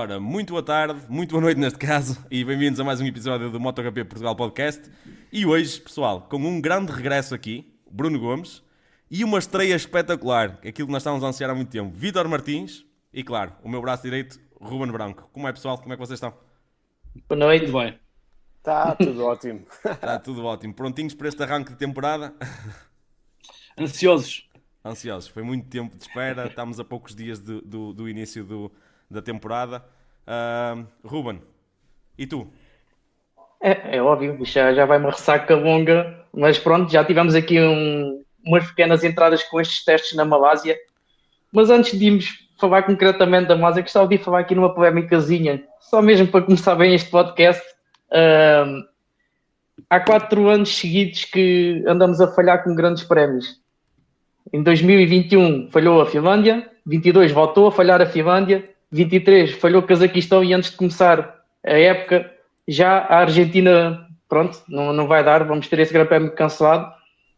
Ora, muito boa tarde, muito boa noite neste caso, e bem-vindos a mais um episódio do MotoGP Portugal Podcast. E hoje, pessoal, com um grande regresso aqui, Bruno Gomes, e uma estreia espetacular, aquilo que nós estávamos a anunciar há muito tempo, Vítor Martins, e claro, o meu braço direito, Ruben Branco. Como é, pessoal? Como é que vocês estão? Boa noite. Tudo bem. Está tudo ótimo. Está tudo ótimo. Prontinhos para este arranque de temporada? Ansiosos. Ansiosos. Foi muito tempo de espera, estamos a poucos dias do, do, do início do da temporada. Uh, Ruben, e tu? É, é óbvio, já, já vai uma ressaca longa, mas pronto, já tivemos aqui um, umas pequenas entradas com estes testes na Malásia. Mas antes de irmos falar concretamente da Malásia, gostava de falar aqui numa polémicazinha, só mesmo para começar bem este podcast. Há quatro anos seguidos que andamos a falhar com grandes prémios. Em 2021 falhou a Finlândia, 22 voltou a falhar a Finlândia, 23 falhou o Cazaquistão e antes de começar a época, já a Argentina, pronto, não, não vai dar, vamos ter esse grande prémio cancelado.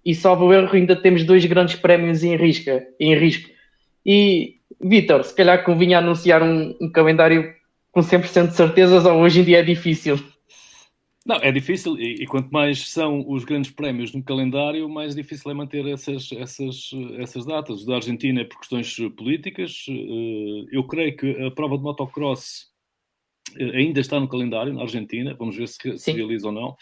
E salvo erro, ainda temos dois grandes prémios em, risca, em risco. E, Vitor, se calhar convinha anunciar um, um calendário com 100% de certezas ou hoje em dia é difícil? Não, é difícil e, e, quanto mais são os grandes prémios no calendário, mais difícil é manter essas, essas, essas datas. O da Argentina é por questões políticas. Eh, eu creio que a prova de motocross eh, ainda está no calendário na Argentina. Vamos ver se, se realiza ou não.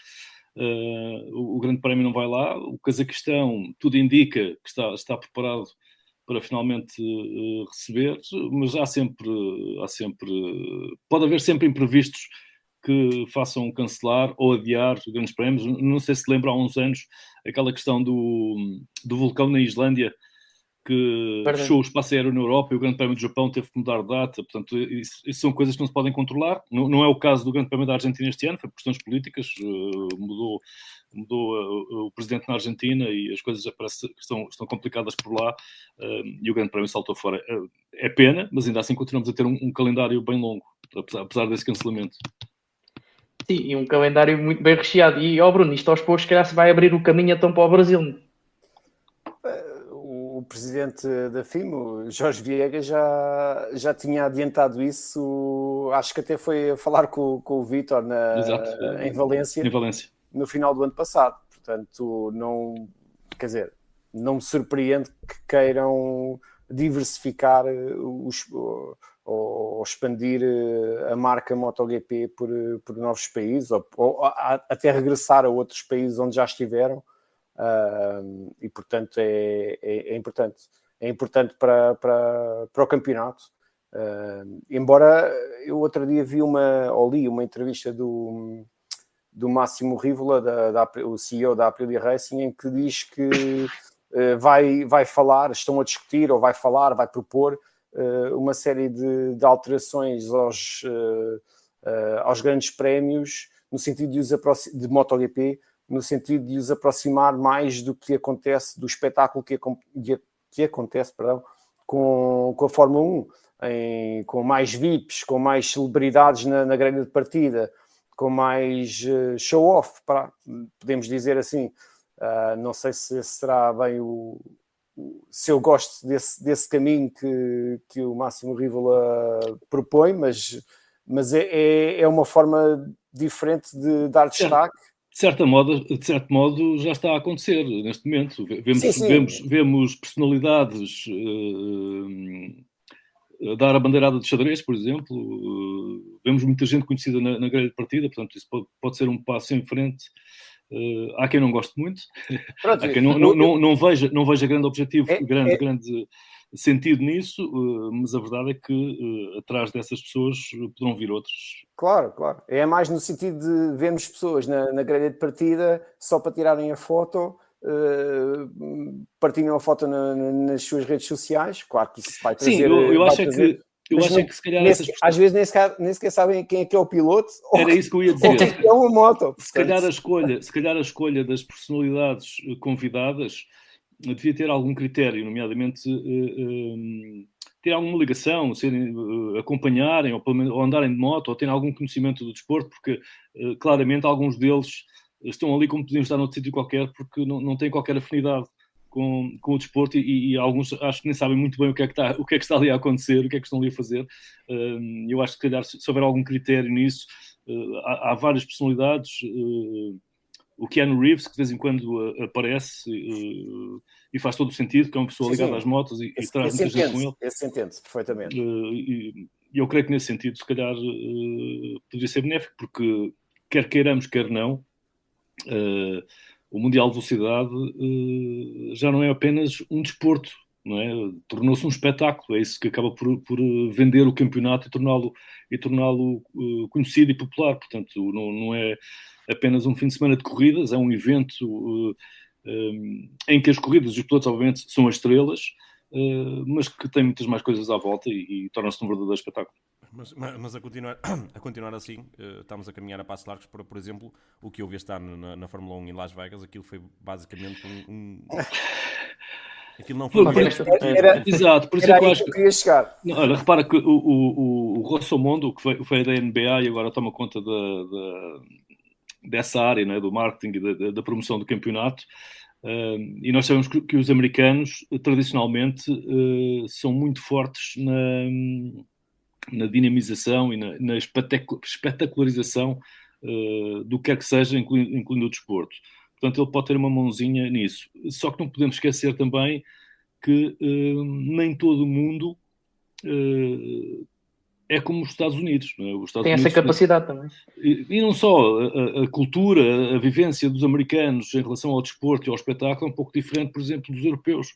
Eh, o, o, Grande Prémio não vai lá. O Cazaquistão, tudo indica que está, está preparado para finalmente receber, mas há sempre, há sempre, pode haver sempre imprevistos que façam cancelar ou adiar os grandes prémios. Não sei se lembra há uns anos aquela questão do, do vulcão na Islândia que Perdão. fechou o espaço aéreo na Europa e o Grande Prémio do Japão teve que mudar de data. Portanto, isso, isso, são coisas que não se podem controlar. Não, não, é o caso do Grande Prémio da Argentina este ano, foi por questões políticas. Uh, mudou mudou uh, o presidente na Argentina e as coisas parece que estão, estão complicadas por lá uh, e o Grande Prémio saltou fora. é pena, mas ainda assim continuamos a ter um, um calendário bem longo, apesar, apesar desse cancelamento. Sim, e um calendário muito bem recheado. E, ó oh Bruno, isto aos poucos, calhar se vai abrir o caminho então para o Brasil. O presidente da FIMO, Jorge Viegas, já, já tinha adiantado isso. Acho que até foi a falar com, com o Vitor em, Valência, em Valência no final do ano passado. Portanto, não quer dizer, não me surpreende que queiram diversificar os, ou, expandir eh, a marca MotoGP por, eh, por novos países, ou, ou até regressar a outros países onde já estiveram, uh, e portanto é, é, é, importante. É importante para, para, para o campeonato. Uh, embora eu outro dia vi uma, ou li uma entrevista do, do Máximo Rivola, da, da, o CEO da Aprilia Racing, em que diz que vai, vai falar, estão a discutir, ou vai falar, vai propor uh, uma série de, de alterações aos, uh, aos grandes prémios, no sentido de os de MotoGP, no sentido de os aproximar mais do que acontece, do espetáculo que, que acontece perdão, com, com a Fórmula 1, em, com mais VIPs, com mais celebridades na, na grelha de partida, com mais uh, show-off, podemos dizer assim. Uh, não sei se será bem o, se eu gosto desse, desse caminho que, que o Máximo Rivola propõe, mas, mas é, é, é uma forma diferente de dar destaque. De, certa modo, de certo modo, já está a acontecer neste momento. Vemos, sim, sim. vemos, vemos personalidades uh, dar a bandeirada de xadrez, por exemplo. Uh, vemos muita gente conhecida na, na grelha de partida, portanto, isso pode, pode ser um passo em frente Uh, há quem não goste muito, Pronto, há quem não, não, não, não, veja, não veja grande objetivo, é, grande, é... grande sentido nisso, uh, mas a verdade é que uh, atrás dessas pessoas poderão vir outras. Claro, claro. É mais no sentido de vermos pessoas na, na grelha de partida só para tirarem a foto, partilham a foto na, nas suas redes sociais. Claro que isso vai trazer. Sim, eu, eu acho é que eu Mas acho não, que se calhar nesse, Às vezes nem sequer, nem sequer sabem quem é que é o piloto. Era isso que eu ia dizer. é uma moto. Se calhar, a escolha, se calhar a escolha das personalidades eh, convidadas eh, devia ter algum critério, nomeadamente uh, uh, ter alguma ligação, serem, uh, acompanharem ou, ou, andarem de moto ou terem algum conhecimento do desporto, porque claramente alguns deles estão ali como podiam estar noutro sítio qualquer porque não, não têm qualquer afinidade com, com o desporto e, e, alguns acho que nem sabem muito bem o que, é que está, o que é que está ali a acontecer, o que é que estão ali a fazer. Uh, eu acho que, se calhar, se, houver algum critério nisso, uh, há, há, várias personalidades. Uh, o Keanu Reeves, que de vez em quando aparece e faz todo o sentido, que é uma pessoa ligada às motos e, esse, e traz muita gente com ele. Esse entende perfeitamente. E eu creio que nesse sentido, se calhar, poderia ser benéfico, porque quer queiramos, quer não, o Mundial de Velocidade uh, já não é apenas um desporto, não é? Tornou-se um espetáculo, é isso que acaba por, por vender o campeonato e torná-lo e torná-lo uh, conhecido e popular. Portanto, não, não, é apenas um fim de semana de corridas, é um evento uh, um, em que as corridas, os pilotos, obviamente, são as estrelas, mas que tem muitas mais coisas à volta e, e torna-se um verdadeiro espetáculo. Mas, mas, a, continuar, a continuar assim, uh, estamos a caminhar a passos largos para, por exemplo, o que eu vi este ano na, na Fórmula 1 em Las Vegas, aquilo foi basicamente um... um... Aquilo não foi uma era, Exato, por isso é que eu acho que... queria chegar. Não, olha, repara que o, o, o Rossomondo, que foi, foi da NBA e agora toma conta da, da dessa área, né, do marketing e da, da, promoção do campeonato, uh, e nós sabemos que, que os americanos, tradicionalmente, uh, são muito fortes na, na dinamização e na, na espetacularização uh, do que quer que seja, incluindo, incluindo, o desporto. Portanto, ele pode ter uma mãozinha nisso. Só que não podemos esquecer também que uh, nem todo o mundo uh, é como os Estados Unidos. É? Os Estados Tem Unidos, essa capacidade também. E, e não só, a, a, cultura, a vivência dos americanos em relação ao desporto e ao espetáculo é um pouco diferente, por exemplo, dos europeus.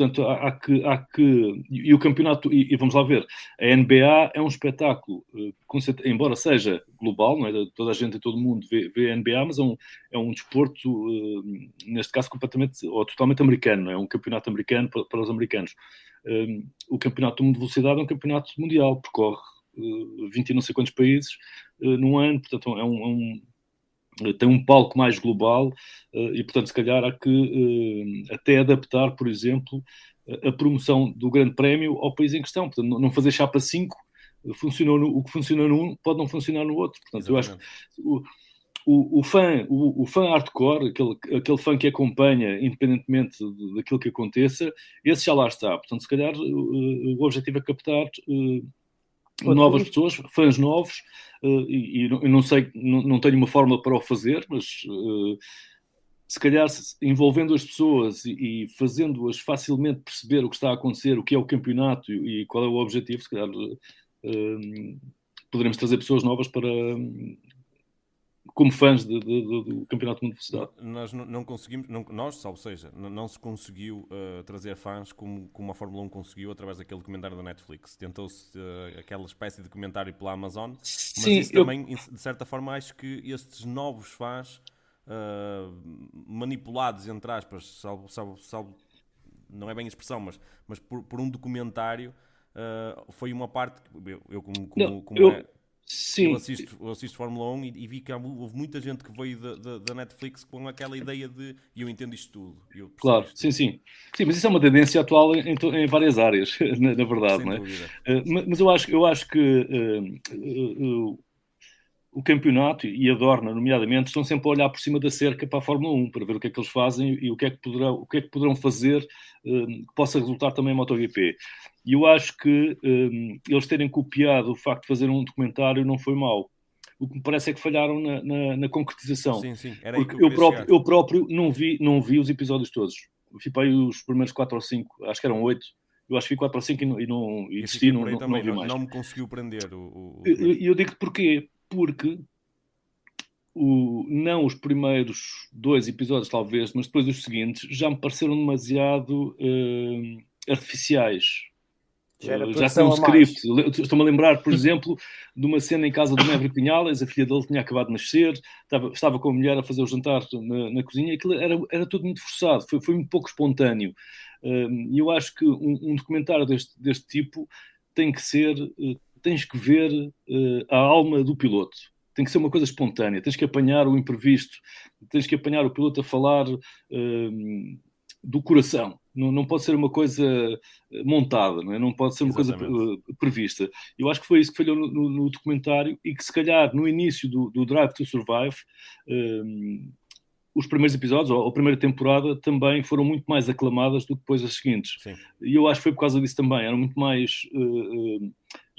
Portanto, há, há, que, há que. E o campeonato, e, e, vamos lá ver, a NBA é um espetáculo, uh, embora seja global, não é? toda a gente e todo mundo vê, vê a NBA, mas é um, é um desporto, uh, neste caso, completamente ou totalmente americano, é? um campeonato americano para, para os americanos. Uh, o campeonato do mundo de velocidade é um campeonato mundial, percorre 20 e não sei quantos países num ano, portanto, é um, é um eh, tem um palco mais global eh, e, portanto, se calhar há que eh, até adaptar, por exemplo, a promoção do Grande Prémio ao país em questão. Portanto, não fazer chapa 5, funcionou no, o que funciona num pode não funcionar no outro. Portanto, Exatamente. eu acho que o, o, o, fã, o, o, fã hardcore, aquele, aquele fã que acompanha, independentemente daquilo que aconteça, esse já lá está. Portanto, se calhar o, o objetivo é captar novas pessoas, fãs novos, uh, e, e, não sei, não, não, tenho uma fórmula para o fazer, mas uh, se calhar envolvendo as pessoas e, e fazendo-as facilmente perceber o que está a acontecer, o que é o campeonato e, e qual é o objetivo, se calhar uh, poderemos trazer pessoas novas para, como fãs de, de, de, do Campeonato Mundo de Velocidade. Nós não, não conseguimos, não, nós, ou seja, não, não se conseguiu uh, trazer fãs como, como a Fórmula 1 conseguiu através daquele documentário da Netflix. Tentou-se uh, aquela espécie de documentário pela Amazon, mas Sim, isso eu... também, de certa forma, acho que estes novos fãs uh, manipulados, entre aspas, salvo, salvo, salvo, não é bem a expressão, mas, mas por, por um documentário, foi uma parte que eu, eu como, como, como eu... é, Sim. Eu assisto, eu assisto Fórmula 1 e, e, vi que houve muita gente que veio da, da, da, Netflix com aquela ideia de eu entendo isto tudo. claro, isto sim, sim. Sim, mas isso é uma tendência atual em, em várias áreas, na, na verdade, Sem não é? Uh, mas eu acho, eu acho que uh, uh, o campeonato e a Dorna, nomeadamente, estão sempre a olhar por cima da cerca para a Fórmula 1 para ver o que é que eles fazem e o que é que poderão, o que é que poderão fazer que possa resultar também em MotoGP. E eu acho que um, eles terem copiado o facto de fazer um documentário não foi mau. O que me parece é que falharam na, na, na concretização. Sim, sim. Era Porque eu, eu próprio, eu próprio não vi, não vi os episódios todos. Aí os primeiros 4 ou 5, acho que eram 8. Eu acho que vi 4 ou 5 e não, e não e desisti, não, não, não, vi mais. Não me conseguiu prender o. o... Eu, eu digo porquê? Porque o, não os primeiros dois episódios, talvez, mas depois os seguintes, já me pareceram demasiado uh, artificiais. Já, já tem um script. Estou-me a lembrar, por exemplo, de uma cena em casa do Maverick Pinhales, a filha dele tinha acabado de nascer, estava, estava com a mulher a fazer o jantar na, na cozinha, aquilo era, era tudo muito forçado, foi, foi um pouco espontâneo. E eu acho que um, um, documentário deste, deste tipo tem que ser, uh, tens que ver uh, a alma do piloto. Tem que ser uma coisa espontânea, tens que apanhar o imprevisto, tens que apanhar o piloto a falar uh, do coração não, não pode ser uma coisa eh, montada, não, é? não pode ser uma Exatamente. coisa uh, prevista. Eu acho que foi isso que falhou no, no, no documentário e que, se calhar, no início do, do Drive to Survive, os primeiros episódios, ou a primeira temporada, também foram muito mais aclamadas do que depois as seguintes. Sim. E eu acho que foi por causa disso também. Eram muito mais uh, uh,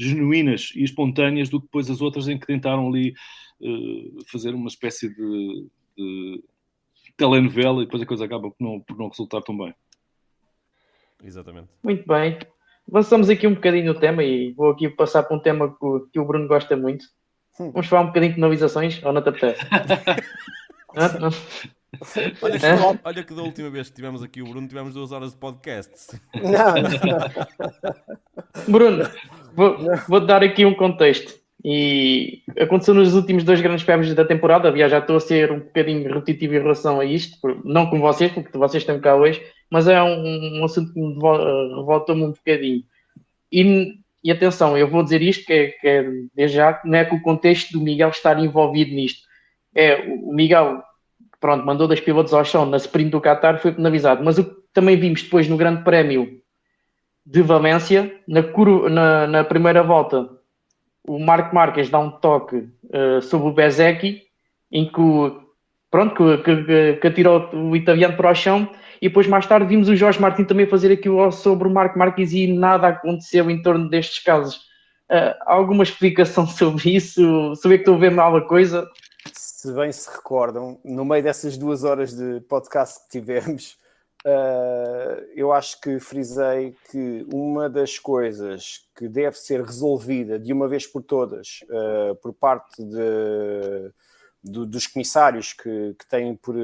genuínas e espontâneas do que depois as outras em que tentaram ali uh, fazer uma espécie de, de, telenovela e depois a coisa acaba por não, por não resultar tão bem. Exatamente. Muito bem. Avançamos aqui um bocadinho no tema e vou aqui passar para um tema que o, o Bruno gosta muito. Hum. Vamos falar um bocadinho de penalizações ou não te apetece? olha, que, olha que da última vez que tivemos aqui o Bruno, tivemos duas horas de podcast. Não, não. Bruno, vou, vou dar aqui um contexto. E aconteceu nos últimos dois grandes prémios da temporada. Aliás, já estou a ser um bocadinho repetitivo em relação a isto, não com vocês, porque vocês estão cá hoje, mas é um, um assunto que me revolta-me um bocadinho. E, e, atenção, eu vou dizer isto, que é, que é desde já, não é com o contexto do Miguel estar envolvido nisto. É, o Miguel, pronto, mandou das pilotos ao chão na sprint do Qatar, foi penalizado. Mas o que também vimos depois no Grande Prémio de Valência, na, na, na primeira volta, o Marco Marques dá um toque uh, sobre o Bezecchi, em que, pronto, que, que, que atirou o italiano para o chão, e depois mais tarde vimos o Jorge Martin também fazer aquilo sobre o Marco Marques e nada aconteceu em torno destes casos. Uh, alguma explicação sobre isso? Saber que estou a ver alguma coisa? Se bem se recordam, no meio dessas duas horas de podcast que tivemos, Uh, eu acho que frisei que uma das coisas que deve ser resolvida de uma vez por todas uh, por parte de, de, dos comissários que, que têm por,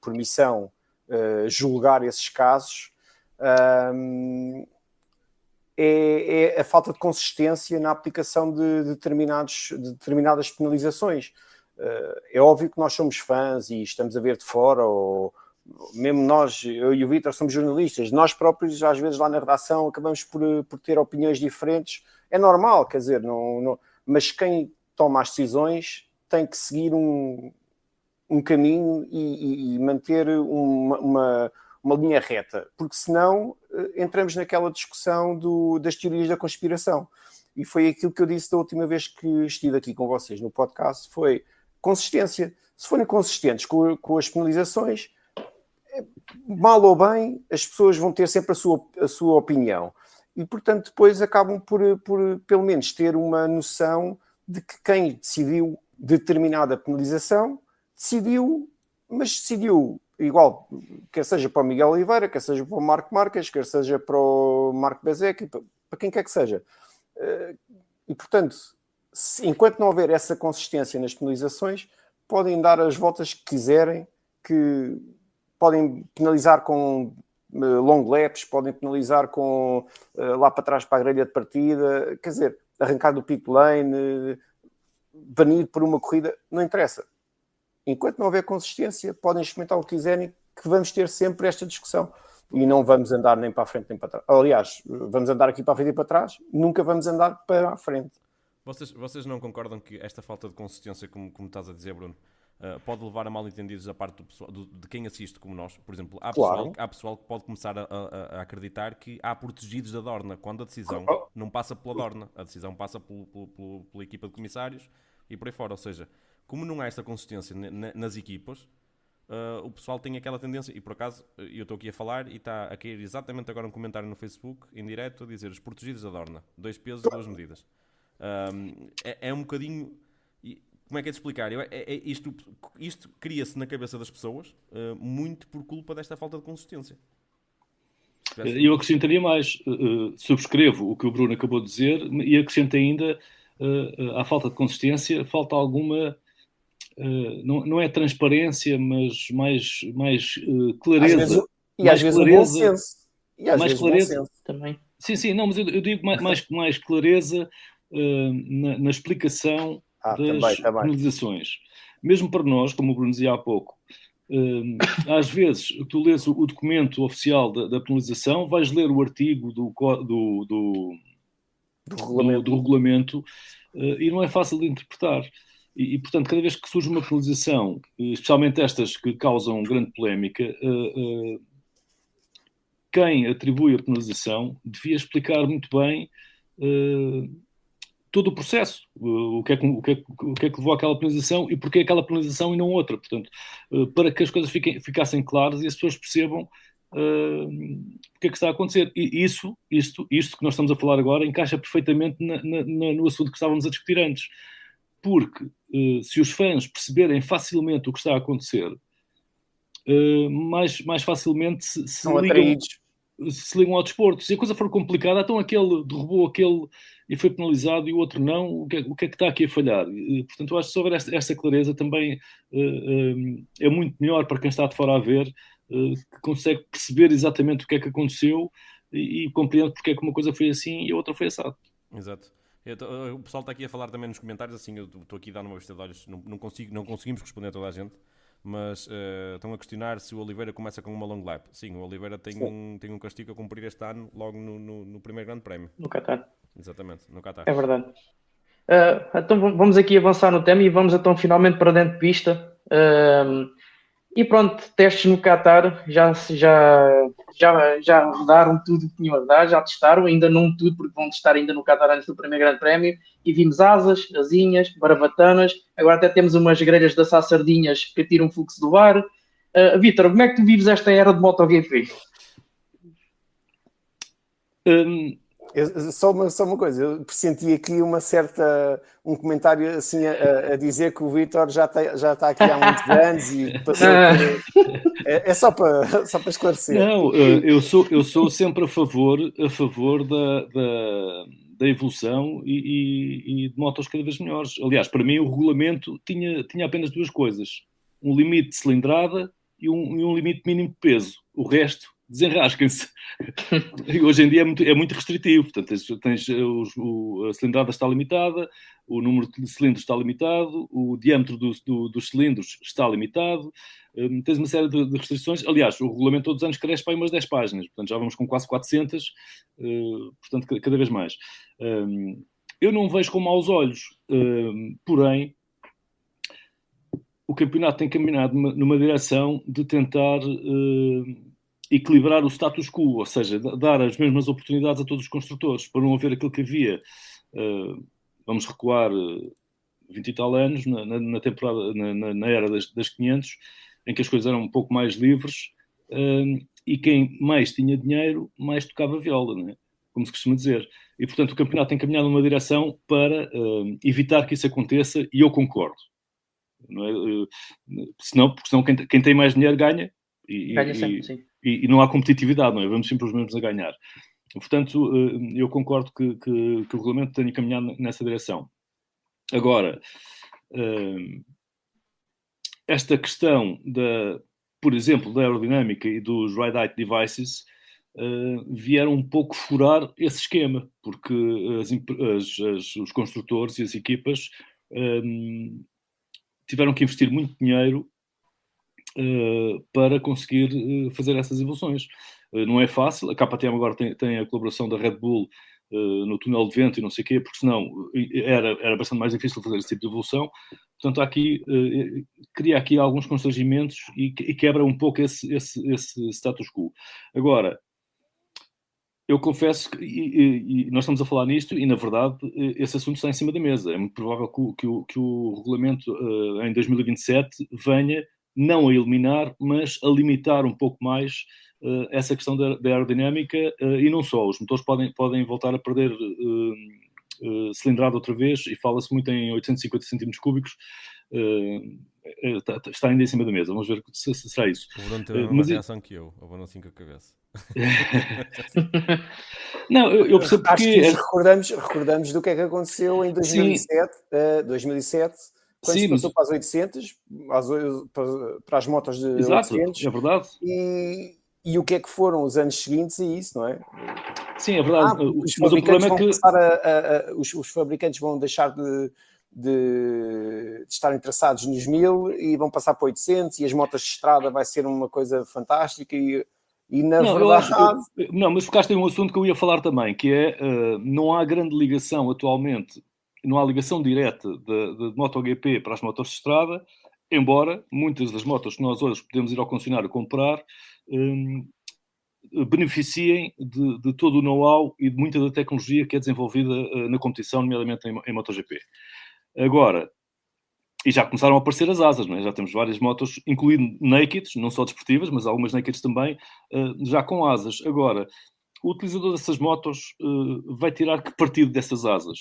por missão julgar esses casos é, é, a falta de consistência na aplicação de, determinados, de determinadas penalizações. é óbvio que nós somos fãs e estamos a ver de fora ou mesmo nós, eu e o Vitor, somos jornalistas, nós próprios, às vezes lá na redação, acabamos por, por ter opiniões diferentes. É normal, quer dizer, não, não, mas quem toma as decisões tem que seguir um, um caminho e, e manter uma, uma, uma, linha reta, porque senão eh, entramos naquela discussão do, das teorias da conspiração. E foi aquilo que eu disse da última vez que estive aqui com vocês no podcast, foi consistência. Se forem consistentes com, com as penalizações, mal ou bem, as pessoas vão ter sempre a sua, a sua opinião. E, portanto, depois acabam por, por, pelo menos, ter uma noção de que quem decidiu determinada penalização decidiu, mas decidiu igual, quer seja para o Miguel Oliveira, quer seja para o Marco Marques, quer seja para o Marco Bezek, para quem quer que seja. Eh, e, portanto, se, enquanto não houver essa consistência nas penalizações, podem dar as voltas que quiserem, que podem penalizar com uh, long laps, podem penalizar com uh, lá para trás para a grelha de partida, quer dizer, arrancar do pit lane, banir por uma corrida, não interessa. Enquanto não houver consistência, podem experimentar o que quiserem, que vamos ter sempre esta discussão. E não vamos andar nem para a frente nem para trás. Aliás, vamos andar aqui para a frente e para trás, nunca vamos andar para a frente. Vocês, vocês não concordam que esta falta de consistência, como, como estás a dizer, Bruno, uh, pode levar a mal entendidos da parte do pessoal, do, de quem assiste como nós. Por exemplo, há, claro. pessoal, há pessoal que pode começar a, a, a, acreditar que há protegidos da Dorna, quando a decisão oh. não passa pela Dorna, a decisão passa pelo, pelo, pelo, pela equipa de comissários e por aí fora. Ou seja, como não há esta consistência nas equipas, Uh, o pessoal tem aquela tendência, e por acaso eu estou aqui a falar e está a cair exatamente agora um comentário no Facebook, em direto, a dizer os protegidos da Dorna, dois pesos e duas medidas. Um, é, é, um bocadinho como é que é de explicar? Eu, é, é, isto isto cria-se na cabeça das pessoas uh, muito por culpa desta falta de consistência. Eu acrescentaria mais, uh, subscrevo o que o Bruno acabou de dizer e acrescento ainda uh, à falta de consistência, falta alguma, não, não é transparência, mas mais, mais clareza. Às vezes, e mais às vezes clareza, bom senso. E às mais vezes clareza senso. também. Sim, sim, não, mas eu, eu digo mais, mais, mais clareza na, na explicação ah, das também, penalizações. Mesmo para nós, como o Bruno dizia há pouco, hum, às vezes tu lês o, documento oficial da, da, penalização, vais ler o artigo do, do, do, do regulamento, regulamento uh, e não é fácil de interpretar. E, e, portanto, cada vez que surge uma penalização, especialmente estas que causam grande polémica, uh, uh, quem atribui a penalização devia explicar muito bem todo o processo, o que, é que, o, que é, o que é que levou àquela penalização e porquê aquela penalização e não outra. Portanto, para que as coisas fiquem, ficassem claras e as pessoas percebam uh, o que é que está a acontecer. E isso, isto, isto que nós estamos a falar agora encaixa perfeitamente na, na, no assunto que estávamos a discutir antes. Porque uh, se os fãs perceberem facilmente o que está a acontecer, uh, mais, mais facilmente se, se ligam, se ligam ao desporto. Se a coisa for complicada, então aquele derrubou aquele e foi penalizado e o outro não, o que é, o que, é que está aqui a falhar? Portanto, eu acho que houver esta, clareza também é muito melhor para quem está de fora a ver eh, que consegue perceber exatamente o que é que aconteceu e, e compreende porque é que uma coisa foi assim e a outra foi assado. Exato. Eh, o pessoal está aqui a falar também nos comentários, assim, eu estou aqui a dar uma vista de olhos, não, não, consigo, não conseguimos responder a toda a gente, mas uh, estão a questionar se o Oliveira começa com uma long lap. Sim, o Oliveira tem, um, tem um castigo a cumprir este ano, logo no, no, no primeiro grande prémio. No Qatar. Exatamente, no Qatar. É verdade. Uh, então vamos aqui avançar no tema e vamos então finalmente para dentro de pista. Uh, e pronto, testes no Qatar já, já, já, já rodaram tudo que tinham a dar, já testaram, ainda não tudo, porque vão testar ainda no Qatar antes do primeiro Grande Prémio. E vimos asas, asinhas, barbatanas, agora até temos umas grelhas de assar sardinhas que tiram fluxo do ar. Uh, Vitor, como é que tu vives esta era de MotoGP? Um, eu, só, uma, só uma coisa, eu pressenti aqui uma certa, um comentário assim a, a dizer que o Vitor já está já tá aqui há muitos anos e passou por, é, é, só, para, só para esclarecer. Não, eu sou, eu sou sempre a favor, a favor da, da, da evolução e, e, e, de motos cada vez melhores. Aliás, para mim o regulamento tinha, tinha apenas duas coisas, um limite de cilindrada e um, e um limite mínimo de peso. O resto desenrasquem-se. hoje em dia é muito, é muito restritivo, portanto, tens, tens os, o, a cilindrada está limitada, o número de cilindros está limitado, o diâmetro do, do, dos cilindros está limitado, um, tens uma série de, de, restrições. Aliás, o regulamento todos os anos cresce para umas 10 páginas, portanto, já vamos com quase 400, uh, portanto, cada vez mais. Um, eu não vejo com maus olhos, um, porém, o campeonato tem caminhado numa, numa direção de tentar uh, equilibrar o status quo, ou seja, dar as mesmas oportunidades a todos os construtores, para não haver aquilo que havia. Uh, vamos recuar uh, eh, 20 e tal anos, na, na, temporada, na, na, era das, das 500, em que as coisas eram um pouco mais livres uh, e quem mais tinha dinheiro, mais tocava viola, é? como se costuma dizer. E, portanto, o campeonato tem caminhado numa direção para evitar que isso aconteça, e eu concordo. Não é? senão, porque senão quem tem mais dinheiro ganha, e, ganha sempre, e, sim e, e, não há competitividade, não é? Vamos sempre os mesmos a ganhar. Portanto, eh, eu concordo que, que, que o regulamento tenha caminhado nessa direção. Agora, eh, esta questão da, por exemplo, da aerodinâmica e dos ride height devices uh, vieram um pouco furar esse esquema, porque as, as, os construtores e as equipas tiveram que investir muito dinheiro para conseguir uh, fazer essas evoluções. Uh, não é fácil, a KTM agora tem, tem, a colaboração da Red Bull no túnel de vento e não sei o quê, porque senão era, era bastante mais difícil fazer esse tipo de evolução. Portanto, aqui, cria aqui alguns constrangimentos e, quebra um pouco esse, esse, esse status quo. Agora, eu confesso que e, e, nós estamos a falar nisto e, na verdade, esse assunto está em cima da mesa. É muito provável que o, que o, que o regulamento em 2027 venha não a eliminar, mas a limitar um pouco mais uh, essa questão da, da aerodinâmica uh, e não só. Os motores podem, podem voltar a perder uh, cilindrada outra vez e fala-se muito em 850 centímetros cúbicos. Está, está, ainda em cima da mesa, vamos ver se, se será isso. O Bruno teve uma reação que eu, ou assim com a cabeça. não, eu, eu percebo porque... Acho que recordamos, recordamos do que é que aconteceu em 2007, 2007 quando Sim, se passou mas... para as 800, para, as motos de Exato, 800. é verdade. E, e o que é que foram os anos seguintes e isso, não é? Sim, é verdade. Ah, os, fabricantes é que... a, a, a, os, os, fabricantes vão deixar de, de, de, estar interessados nos 1000 e vão passar para 800 e as motos de estrada vai ser uma coisa fantástica e, e na não, verdade... Acho, não, mas focaste em um assunto que eu ia falar também, que é, uh, não há grande ligação atualmente não há ligação direta de, de, MotoGP para as motos de estrada, embora muitas das motos que nós hoje podemos ir ao concessionário comprar um, beneficiem de, de todo o know-how e de muita da tecnologia que é desenvolvida uh, na competição, nomeadamente em, em MotoGP. Agora, e já começaram a aparecer as asas, é? já temos várias motos, incluindo nakeds, não só desportivas, mas algumas nakeds também, uh, já com asas. Agora, o utilizador dessas motos uh, vai tirar que partido dessas asas?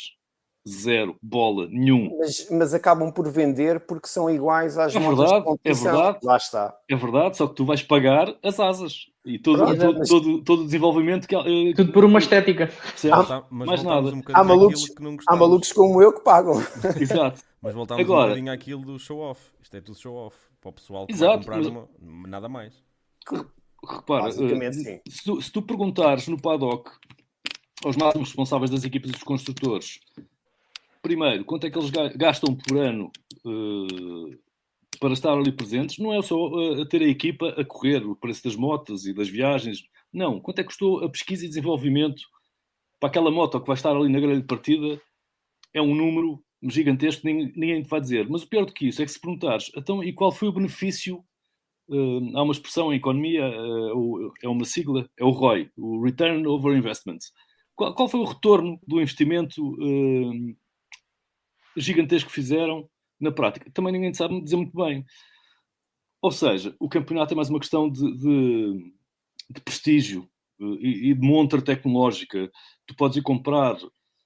Zero, bola, nenhum. Mas, mas, acabam por vender porque são iguais às é verdade, É verdade, Lá está. É verdade, só que tu vais pagar as asas. E todo, Pronto, todo, mas... todo, todo o desenvolvimento que... Uh, Tudo por uma estética. Certo? mas mais nada. Um há, malucos, há malucos como eu que pagam. Exato. Mas voltamos Agora, um bocadinho àquilo do show-off. Isto é tudo show-off. Para o pessoal que Exato, vai comprar mas... uma... nada mais. Repara, uh, se, tu, se tu perguntares no paddock aos máximos responsáveis das equipas dos construtores primeiro, quanto é que eles gastam por ano uh, para estar ali presentes? Não é só uh, ter a equipa a correr o preço das motos e das viagens. Não. Quanto é que custou a pesquisa e desenvolvimento para aquela moto que vai estar ali na grelha de partida? É um número gigantesco ninguém, ninguém te vai dizer. Mas o pior do que isso é que se perguntares, então, e qual foi o benefício? Uh, há uma expressão em economia, é uma sigla, é o ROI, o Return Over Investment. Qual, qual foi o retorno do investimento gigantesco que fizeram na prática. Também ninguém sabe dizer muito bem. Ou seja, o campeonato é mais uma questão de, de, de prestígio uh, e, e, de montra tecnológica. Tu podes ir comprar,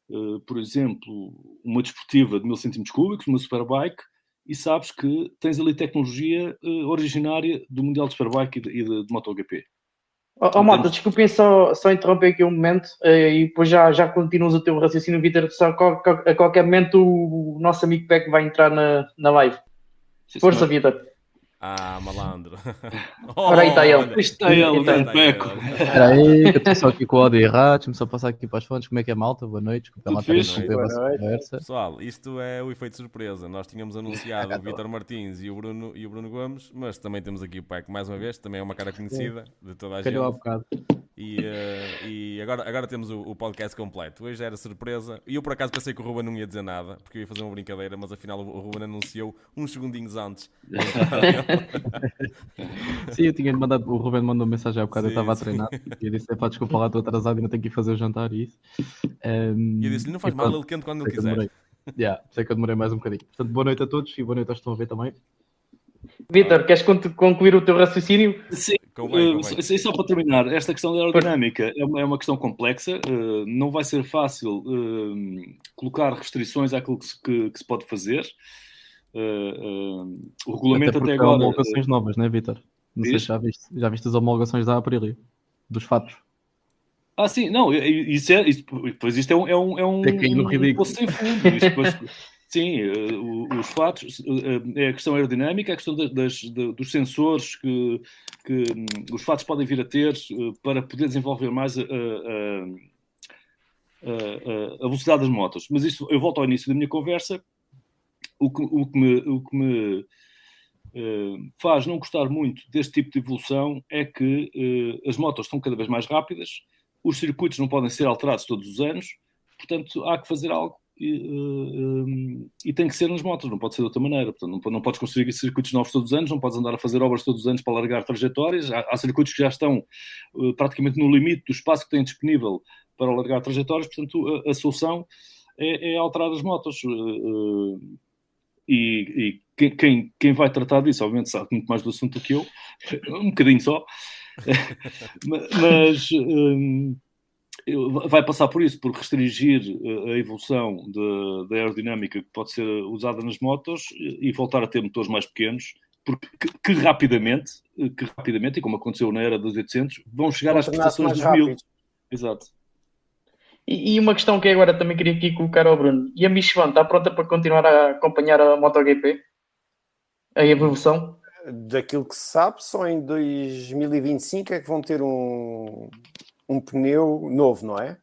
uh, por exemplo, uma desportiva de 1000 centímetros cúbicos, uma Superbike, e sabes que tens ali tecnologia uh, originária do Mundial de Superbike e e de, de MotoGP. Oh, oh Mata, desculpem só, só interromper aqui um momento uh, e depois já, já continuas o teu raciocínio, Vitor. Só a, a, qualquer momento o, o nosso amigo Peck vai entrar na, na live. Sim, Força, Vitor. Ah, malandro. Oh, Ora aí está ele. Está ele, está ele. Peco. Espera aí, que eu estou só aqui com o áudio errado. Deixa-me só passar aqui para as fontes. Como é que é, malta? Boa noite. Desculpa, Boa noite. Pessoal, isto é o efeito surpresa. Nós tínhamos anunciado o Vitor Martins e o, Bruno, e o Bruno Gomes, mas também temos aqui o Peco mais uma vez. Também é uma cara conhecida de toda a Calhou gente. há bocado. E, uh, e agora, agora temos o, o, podcast completo. Hoje era surpresa. E eu por acaso pensei que o Ruben não ia dizer nada, porque eu ia fazer uma brincadeira, mas afinal o Ruben anunciou uns segundinhos antes. sim, eu tinha mandado, o Ruben mandou mensagem há bocado, sim, eu estava a treinar. E eu disse: pá, desculpa lá, estou atrasado, ainda tenho que ir fazer o jantar e isso. Um, e eu disse: não faz mal, ele quente quando ele quiser. Yeah, sei que eu demorei mais um bocadinho. Portanto, boa noite a todos e boa noite aos que estão a ver também. Vitor, queres concluir o teu raciocínio? Sim, convém, convém. Uh, só para terminar, esta questão da aerodinâmica é uma, é uma questão complexa, uh, não vai ser fácil uh, colocar restrições àquilo que se, que, que se pode fazer. o regulamento até, até agora. homologações novas, não é, Vitor? Não sei se já viste, já viste as homologações da Aprilia, dos fatos. Ah, sim, não, isso é. Isso, pois isto é um. É um, é um, é no ridículo. Um sem fundo. Isto depois, Sim, uh, os fatos, uh, é a questão aerodinâmica, a questão das, dos sensores que, que um, os fatos podem vir a ter uh, para poder desenvolver mais a, a, a, a, velocidade das motos. Mas isso, eu volto ao início da minha conversa, o que, o que me, o que me faz não gostar muito deste tipo de evolução é que as motos estão cada vez mais rápidas, os circuitos não podem ser alterados todos os anos, portanto há que fazer algo e, uh, e, tem que ser nas motos, não pode ser de outra maneira. Portanto, não, não podes construir circuitos novos todos os anos, não podes andar a fazer obras todos os anos para alargar trajetórias. Há, há circuitos que já estão uh, praticamente no limite do espaço que têm disponível para alargar trajetórias, portanto, a, a solução é, é, alterar as motos. Uh, e, e quem, quem, vai tratar disso, obviamente, sabe muito mais do assunto que eu, um bocadinho só, mas vai passar por isso, por restringir eh, a evolução da aerodinâmica que pode ser usada nas motos e voltar a ter motores mais pequenos, porque que, que rapidamente, eh, que rapidamente, e como aconteceu na era dos 800, vão chegar às prestações dos 1000. Exato. E, e, uma questão que agora também queria aqui colocar ao Bruno. E a Michelin está pronta para continuar a acompanhar a MotoGP? A evolução? Daquilo que se sabe, só em 2025 é que vão ter um, um pneu novo, não é?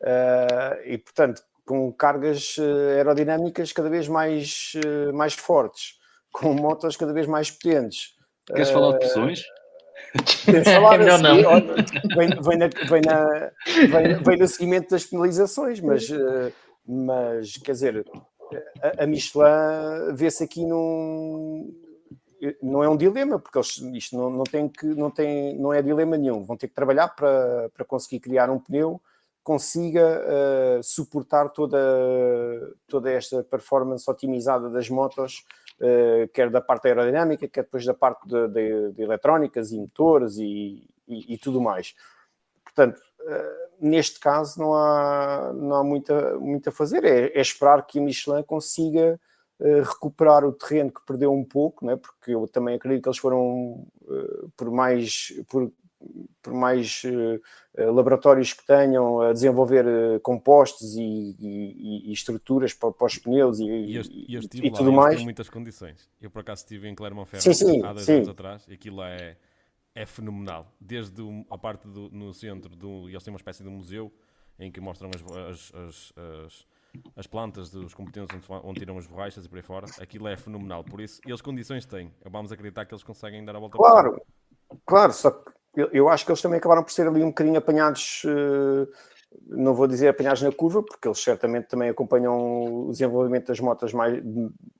Uh, e portanto, com cargas eh, aerodinâmicas cada vez mais, uh, mais fortes, com motos cada vez mais potentes. Queres uh, falar de pressões? falar não, assim, não. Vem, vem, na, vem, na, vem, vem, no seguimento das penalizações, mas, mas quer dizer, a, a Michelin vê-se aqui num, não é um dilema, porque eles, isto não, não, tem que, não, tem, não é dilema nenhum. Vão ter que trabalhar para, para conseguir criar um pneu consiga uh, suportar toda, toda esta performance otimizada das motos, uh, quer da parte aerodinâmica, quer depois da parte de, de, de eletrónicas e motores e, e, e tudo mais. Portanto, uh, neste caso não há, não há muita, muito a fazer, é, é esperar que a Michelin consiga recuperar o terreno que perdeu um pouco, né? porque eu também acredito que eles foram por mais por por mais uh, laboratórios que tenham a desenvolver uh, compostos e, e, e, estruturas para, para os pneus e, e, eu, e tudo mais. Tem muitas condições. Eu por acaso estive em Clermont-Ferrand há dois sim. anos atrás e aquilo é, é fenomenal. Desde a parte do, no centro, do, eles têm uma espécie de museu em que mostram as, as, as, as, as plantas dos competentes onde, onde, tiram as borrachas e por aí fora. Aquilo é fenomenal. Por isso, eles condições têm. Vamos acreditar que eles conseguem dar a volta Claro, claro, só que eu, eu, acho que eles também acabaram por ser ali um bocadinho apanhados, uh, não vou dizer apanhados na curva, porque eles certamente também acompanham o desenvolvimento das motas mais,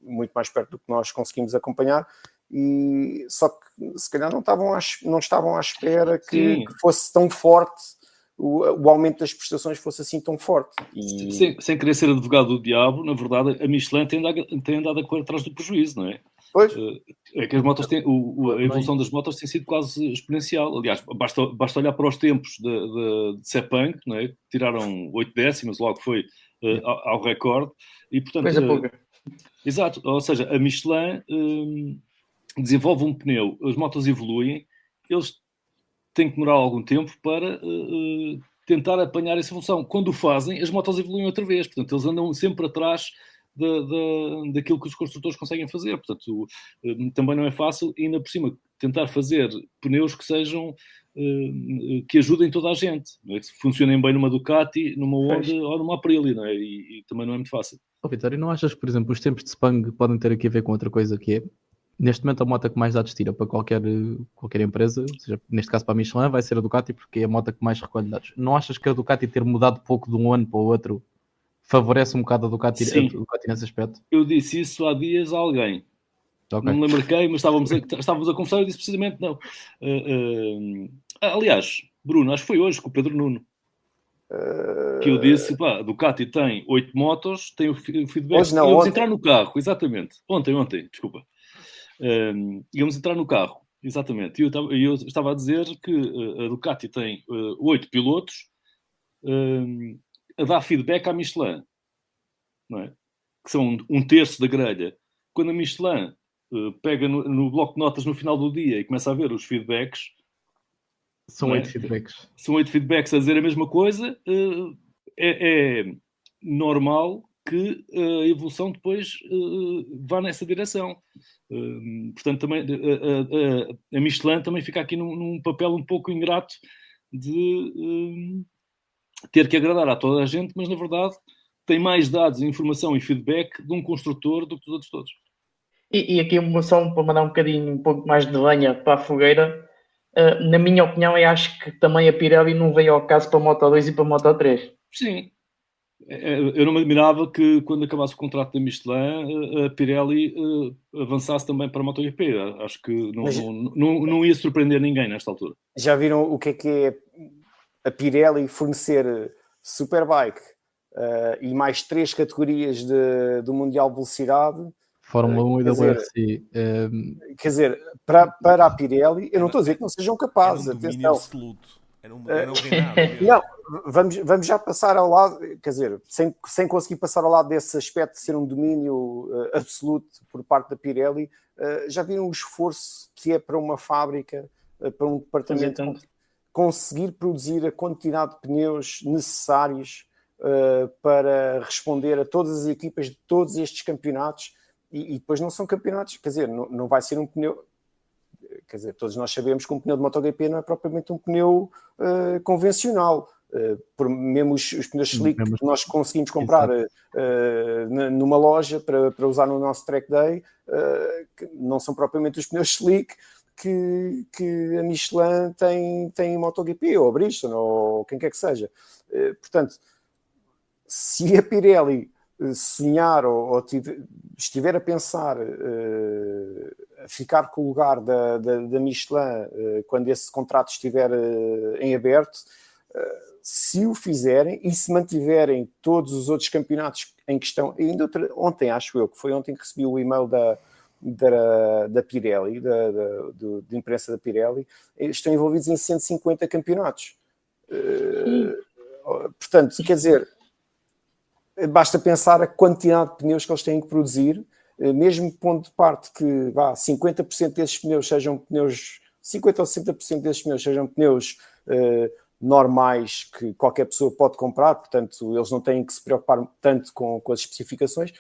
muito mais perto do que nós conseguimos acompanhar, e só que se calhar não estavam à, não estavam à espera que, que fosse tão forte o, o, aumento das prestações fosse assim tão forte. E... Sem, sem querer ser advogado do diabo, na verdade, a Michelin tem andado, tem andado a correr atrás do prejuízo, não é? Pois. Eh, é que as motos têm, o, a evolução das motos tem sido quase exponencial. Aliás, basta, basta olhar para os tempos de, de, de Sepang, não é? tiraram 8 décimas, logo foi uh, ao, ao, recorde. E, portanto, Coisa pouca. Uh, exato, ou seja, a Michelin um, desenvolve um pneu, as motos evoluem, eles têm que demorar algum tempo para uh, tentar apanhar essa evolução. Quando o fazem, as motos evoluem outra vez, portanto, eles andam sempre atrás da, da, daquilo que os construtores conseguem fazer. Portanto, hum, também não é fácil, e ainda por cima, tentar fazer pneus que sejam que ajudem toda a gente, é? que funcionem bem numa Ducati, numa Honda ou numa Aprilia, não é? e, e, também não é muito fácil. Oh, Vitório, não achas que, por exemplo, os tempos de Spang podem ter aqui a ver com outra coisa que é? Neste momento, a moto que mais dá destino para qualquer, qualquer empresa, seja, neste caso para a Michelin, vai ser a Ducati, porque é a moto que mais recolhe dados. Não achas que a Ducati ter mudado pouco de um ano para o outro favorece um bocado a Ducati, Sim. a Ducati nesse aspecto? Eu disse isso há dias a alguém. Okay. Não me lembro quem, mas estávamos a, estávamos a conversar e eu disse precisamente não. Uh, uh, aliás, Bruno, acho que foi hoje com o Pedro Nuno. Que eu disse, pá, Ducati tem oito motos, tem o feedback. Hoje não, ontem. entrar no carro, exatamente. Ontem, ontem, desculpa. Uh, íamos entrar no carro, exatamente. E eu, eu, estava a dizer que a Ducati tem oito pilotos, a dar feedback à Michelin, é? que são um terço da grelha. Quando a Michelin uh, pega no, no, bloco de notas no final do dia e começa a ver os feedbacks, são oito é? feedbacks. São oito feedbacks a dizer a mesma coisa. Uh, é, é, normal que a evolução depois uh, vá nessa direção. Uh, portanto, também uh, a Michelin também fica aqui num, num, papel um pouco ingrato de ter que agradar a toda a gente, mas na verdade tem mais dados, informação e feedback de um construtor do que dos outros todos. E, e aqui uma só para mandar um bocadinho, um pouco mais de lenha para a fogueira, uh, na minha opinião, eu acho que também a Pirelli não veio ao caso para a Moto 2 e para a Moto 3. Sim. É, é, eu não me admirava que quando acabasse o contrato da Michelin, a Pirelli uh, avançasse também para a MotoGP. Acho que não, Mas... não, não, não ia surpreender ninguém nesta altura. Já viram o que é que é a Pirelli fornecer Superbike uh, e mais três categorias de, do Mundial de Velocidade. Fórmula 1 uh, e da WRC. Um... Quer dizer, para, para a Pirelli, eu não estou a dizer que não sejam capazes, era um atenção. Absoluto. Era um, era um não, vamos, vamos já passar ao lado, quer dizer, sem, sem conseguir passar ao lado desse aspecto de ser um domínio uh, absoluto por parte da Pirelli, uh, já viram o esforço que é para uma fábrica, uh, para um departamento conseguir produzir a quantidade de pneus necessários uh, para responder a todas as equipas de todos estes campeonatos? E, e, depois não são campeonatos, quer dizer, não, não vai ser um pneu quer dizer, todos nós sabemos que um pneu de MotoGP não é propriamente um pneu uh, convencional. Uh, por, mesmo os, os pneus slick que nós conseguimos comprar uh, numa loja para, para usar no nosso track day, não são propriamente os pneus slick que, que a Michelin tem, tem em MotoGP, ou a Bristol, ou quem quer que seja. Portanto, se a Pirelli sonhar ou, ou tiver, estiver a pensar uh, ficar com o lugar da, da, da Michelin uh, quando esse contrato estiver uh, em aberto, se o fizerem e se mantiverem todos os outros campeonatos em questão, ainda outra, ontem acho eu, que foi ontem que recebi o e-mail da, da, da Pirelli, da, da, do, de imprensa da Pirelli, estão envolvidos em 150 campeonatos. Uh, portanto, quer dizer, basta pensar a quantidade de pneus que eles têm que produzir, mesmo pondo de parte que vá, 50% desses pneus sejam pneus, 50 ou 60% desses pneus sejam pneus uh, normais que qualquer pessoa pode comprar, portanto, eles não têm que se preocupar tanto com, com as especificações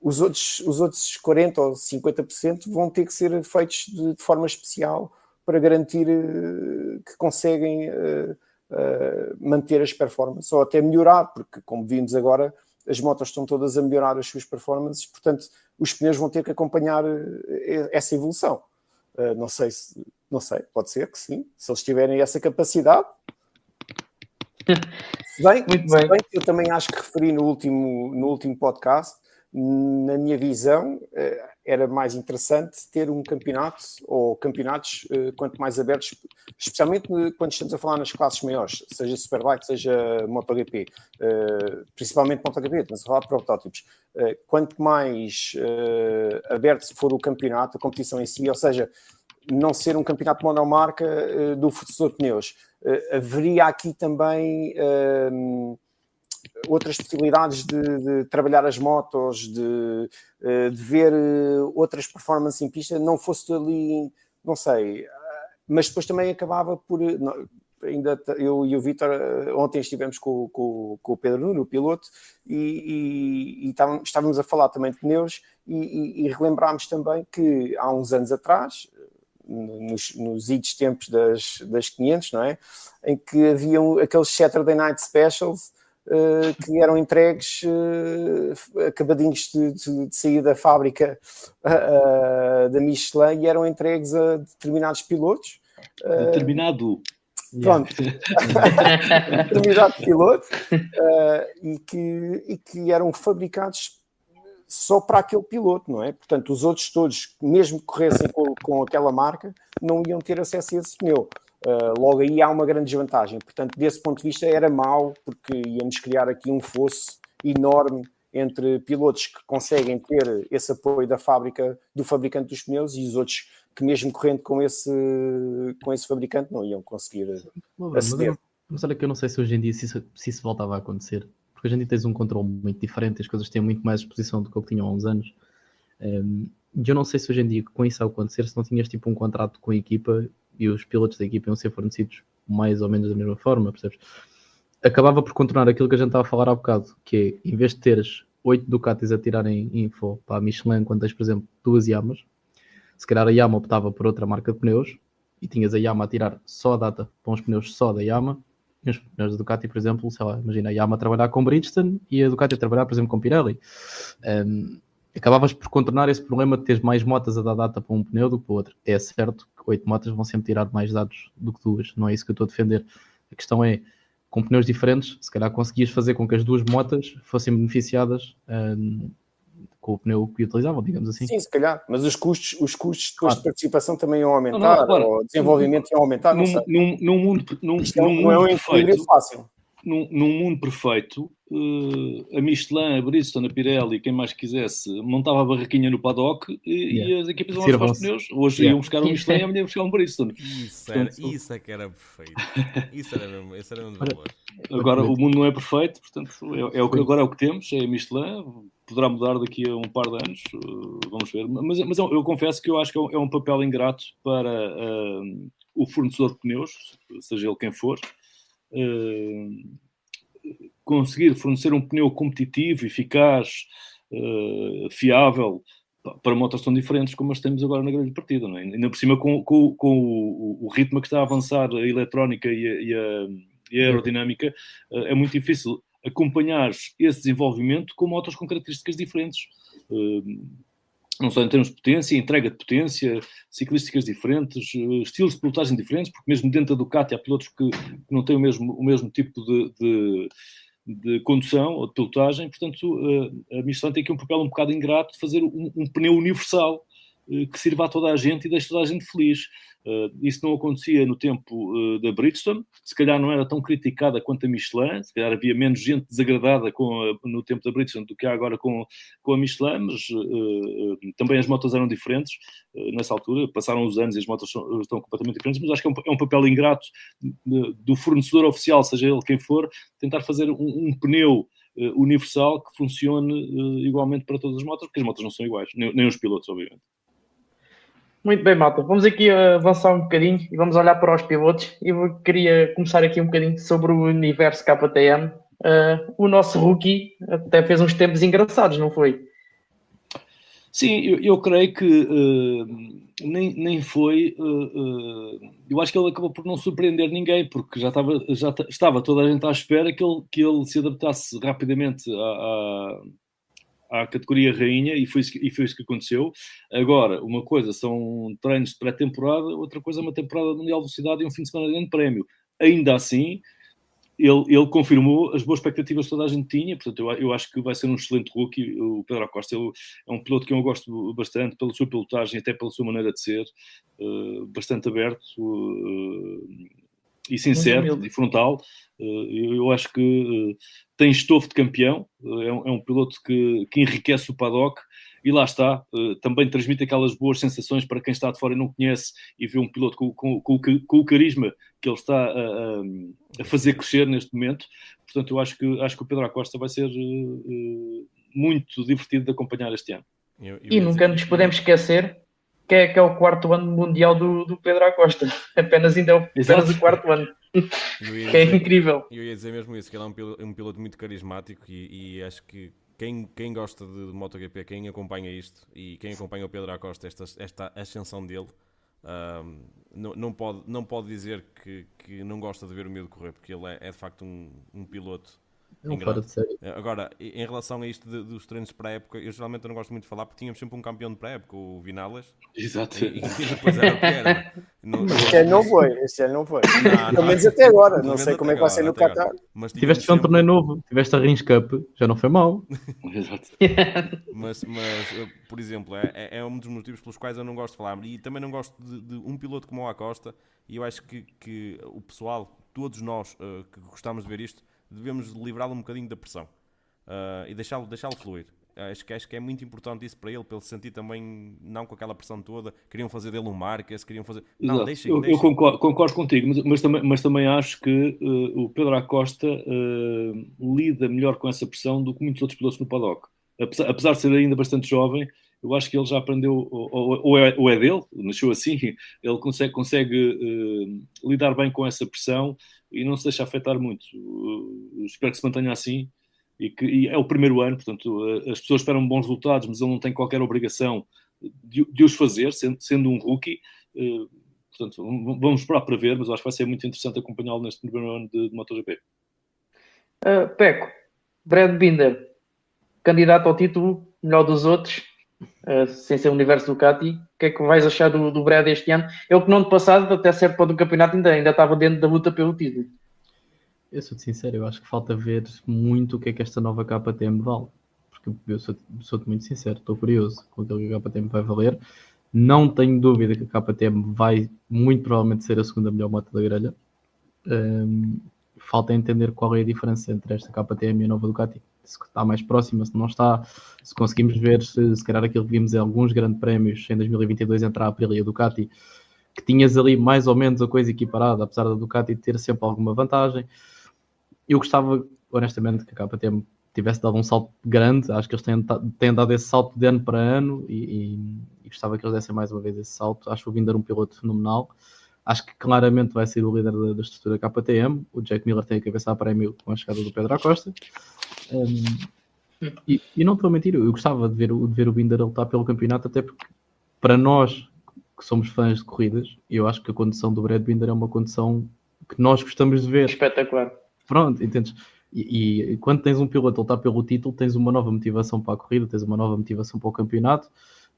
os outros, os outros 40% ou 50% vão ter que ser feitos de, de forma especial para garantir uh, que conseguem uh, manter as performances ou até melhorar, porque, como vimos agora, as motos estão todas a melhorar as suas performances, portanto, os pneus vão ter que acompanhar essa evolução. não sei se, não sei, pode ser que sim, se eles tiverem essa capacidade. Se bem, Muito bem. que eu também acho que referi no último, no último podcast na minha visão, eh, era mais interessante ter um campeonato ou campeonatos eh, quanto mais abertos, especialmente quando estamos a falar nas classes maiores, seja Superbike, seja MotoGP, eh, principalmente MotoGP, estamos a falar de protótipos. Quanto mais aberto for o campeonato, a competição em si, ou seja, não ser um campeonato monomarca do fornecedor de pneus. Haveria aqui também outras possibilidades de, de, trabalhar as motos, de, eh, de, ver eh, outras performances em pista, não fosse ali, não sei, ah, mas depois também acabava por. Ainda eu e o Vitor ontem estivemos com, com, com, o Pedro Nuno, o piloto, e, e, e estávamos a falar também de pneus e, e, relembrámos também que há uns anos atrás, nos, nos idos tempos das, das 500, não é? Em que haviam aqueles Saturday Night Specials que eram entregues uh, acabadinhos de, de, de, sair da fábrica uh, da Michelin e eram entregues a determinados pilotos. Determinado. Pronto, determinado piloto e, que, e que eram fabricados só para aquele piloto, não é? Portanto, os outros todos, mesmo que corressem com, com aquela marca, não iam ter acesso a esse pneu. Uh, logo aí há uma grande desvantagem. Portanto, desse ponto de vista era mau, porque íamos criar aqui um fosso enorme entre pilotos que conseguem ter esse apoio da fábrica, do fabricante dos pneus, e os outros que mesmo correndo com esse, com esse fabricante não iam conseguir aceder. Mas, mas olha que eu não sei se hoje em dia se isso, se isso voltava a acontecer, porque hoje em dia tens um controle muito diferente, as coisas têm muito mais exposição do que o que tinham há uns anos. Um, eu não sei se hoje em dia com isso a acontecer, se não tinhas tipo um contrato com a equipa e os pilotos da equipa iam ser fornecidos mais ou menos da mesma forma, percebes? Acabava por contornar aquilo que a gente estava a falar há bocado, que é, em vez de teres oito Ducatis a tirarem info para a Michelin, quando tens, por exemplo, duas Yamas, se calhar a Yama optava por outra marca de pneus e tinhas a Yama a tirar só a data para uns pneus só da Yama e os pneus da Ducati, por exemplo, sei lá, imagina a Yama a trabalhar com Bridgestone e a Ducati a trabalhar, por exemplo, com Pirelli. Um, acabavas por contornar esse problema de teres mais motas a dar data para um pneu do que para o outro. É certo oito motas vão sempre tirar mais dados do que duas, não é isso que eu estou a defender. A questão é, com pneus diferentes, se calhar conseguias fazer com que as duas motas fossem beneficiadas um, com o pneu que utilizavam, digamos assim. Sim, se calhar, mas os custos, os custos depois claro. de participação também iam aumentar, não, não, claro. o desenvolvimento iam aumentar. Num, num, num mundo, num, Isto num não é um equilíbrio fácil num, num, mundo perfeito, uh, a Michelin, a Bridgestone, a Pirelli, quem mais quisesse, montava a barraquinha no paddock e, yeah. e as equipas iam buscar os pneus. Hoje yeah. iam buscar um Michelin e amanhã iam buscar um Bridgestone. Isso, portanto, era, isso é que era perfeito. Isso era mesmo, isso era mesmo valor. Agora, o mundo não é perfeito, portanto, é, é o que, agora é o que temos, é a Michelin. Poderá mudar daqui a um par de anos, uh, vamos ver. Mas, mas eu, eu, confesso que eu acho que é um, é um papel ingrato para uh, o fornecedor de pneus, seja ele quem for, uh, conseguir fornecer um pneu competitivo, eficaz, uh, fiável para motos tão diferentes como as temos agora na grande partida, não é? ainda por cima com, com, com o, o, ritmo que está a avançar a eletrónica e a, e a, e a aerodinâmica, uh, é muito difícil acompanhar esse desenvolvimento com motos com características diferentes. Uh, não só em termos de potência, entrega de potência, ciclísticas diferentes, estilos de pilotagem diferentes, porque mesmo dentro da Ducati há pilotos que, não têm o mesmo, o mesmo tipo de, de, de condução ou de pilotagem, portanto eh, a Michelin tem aqui um papel um bocado ingrato de fazer um, um pneu universal que sirva a toda a gente e deixe toda a gente feliz. Uh, isso não acontecia no tempo uh, da Bridgestone, se calhar não era tão criticada quanto a Michelin, se calhar havia menos gente desagradada com no tempo da Bridgestone do que há agora com, com a Michelin, mas também as motos eram diferentes nessa altura, passaram os anos e as motos são, estão completamente diferentes, mas acho que é um, é um papel ingrato do fornecedor oficial, seja ele quem for, tentar fazer um, um pneu universal que funcione igualmente para todas as motos, porque as motos não são iguais, nem, nem os pilotos, obviamente. Muito bem, malta. Vamos aqui avançar um bocadinho e vamos olhar para os pilotos. Eu queria começar aqui um bocadinho sobre o universo KTM. Uh, o nosso rookie até fez uns tempos engraçados, não foi? Sim, eu, eu creio que uh, nem, nem foi. Uh, eu acho que ele acabou por não surpreender ninguém, porque já estava, já estava toda a gente à espera que ele, que ele se adaptasse rapidamente a categoria rainha e foi, e foi isso que aconteceu. Agora, uma coisa são treinos de pré-temporada, outra coisa é uma temporada de Mundial de Velocidade e um fim de semana de grande prémio. Ainda assim, ele, ele, confirmou as boas expectativas que toda a gente tinha, portanto, eu, eu acho que vai ser um excelente rookie. O Pedro Acosta é um piloto que eu gosto bastante pela sua pilotagem, até pela sua maneira de ser, uh, bastante aberto. Uh, e sincero e frontal. Eh, eu acho que eh, tem estofo de campeão, eh, é um, é um piloto que, que, enriquece o paddock e lá está, também transmite aquelas boas sensações para quem está de fora e não conhece e vê um piloto com, com, com, com o carisma que ele está a, a, fazer crescer neste momento. Portanto, eu acho que, acho que o Pedro Acosta vai ser muito divertido de acompanhar este ano. Eu, eu e nunca nos podemos esquecer que é, que é o quarto ano mundial do, do Pedro Acosta. Apenas ainda é o, apenas o quarto ano. que é incrível. Eu ia dizer mesmo isso, que ele é um piloto, um piloto muito carismático e, e, acho que quem, quem gosta de, de MotoGP, quem acompanha isto e quem acompanha o Pedro Acosta, esta, esta ascensão dele, um, não, não, pode, não pode dizer que, que não gosta de ver o miúdo correr, porque ele é, é de facto um, um piloto não fora de série. Eh, agora, em relação a isto de, dos treinos pré-época, eu geralmente não gosto muito de falar porque tínhamos sempre um campeão de pré-época, o Vinales. Exato. E, e depois era o que era. Não, este ano não foi, este ano não foi. Não, Pelo menos até agora, não sei como é que vai ser no Qatar. Tiveste sempre... um torneio novo, tiveste a Rins Cup, já não foi mal. Exato. mas, mas, por exemplo, é, é, é, um dos motivos pelos quais eu não gosto de falar. E também não gosto de, de um piloto como o Acosta, e eu acho que, que o pessoal, todos nós uh, que gostamos de ver isto, devemos livrá-lo um bocadinho da pressão uh, e deixá-lo deixá fluir. Acho que, acho que é muito importante isso para ele, para ele se sentir também não com aquela pressão toda. Queriam fazer dele um Marques, queriam fazer. Não, deixem, eu, eu concordo, concordo, contigo, mas, mas, também, mas também acho que uh, o Pedro Acosta uh, lida melhor com essa pressão do que muitos outros pilotos no paddock. Apesar, apesar de ser ainda bastante jovem, eu acho que ele já aprendeu, ou, ou, é, ou é, dele, nasceu assim, ele consegue, consegue uh, lidar bem com essa pressão e não se deixa afetar muito. Uh, espero que se mantenha assim e que e é o primeiro ano, portanto, uh, as pessoas esperam bons resultados, mas ele não tem qualquer obrigação de, de os fazer, sendo, sendo um rookie. Portanto, vamos esperar para ver, mas acho que vai ser muito interessante acompanhá-lo neste primeiro ano de, de MotoGP. Peco, Brad Binder, candidato ao título, melhor dos outros, uh, sem ser o universo Ducati. O que é que vais achar do, do Brad este ano? Eu que no ano passado, até certo para do campeonato, ainda, ainda estava dentro da luta pelo título. Eu sou sincero, eu acho que falta ver muito o que é que esta nova KTM vale. Porque eu sou, sou muito sincero, estou curioso com aquilo que a KTM vai valer. Não tenho dúvida que a KTM vai muito provavelmente ser a segunda melhor moto da grelha. Um, falta entender qual é a diferença entre esta KTM e a nova Ducati se está mais próxima, se não está, se conseguimos ver se, se calhar aquilo que vimos em alguns grandes prémios em 2022 entre a Aprilia e a Ducati, que tinhas ali mais ou menos a coisa equiparada, apesar da Ducati ter sempre alguma vantagem. Eu gostava, honestamente, que a KTM tivesse dado um salto grande, acho que eles têm, têm dado esse salto de ano para ano e, e, e gostava que eles dessem mais uma vez esse salto. Acho o Binder um piloto fenomenal. Acho que claramente vai ser o líder da, da estrutura KTM. O Jack Miller tem a cabeça a prémio com a chegada do Pedro Acosta. Um, e, e, não estou a mentir, eu gostava de ver, de ver o Binder lutar pelo campeonato, até porque para nós que somos fãs de corridas, eu acho que a condição do Brad Binder é uma condição que nós gostamos de ver. Espetacular. Pronto, entendes? E, e, quando tens um piloto a lutar pelo título, tens uma nova motivação para a corrida, tens uma nova motivação para o campeonato.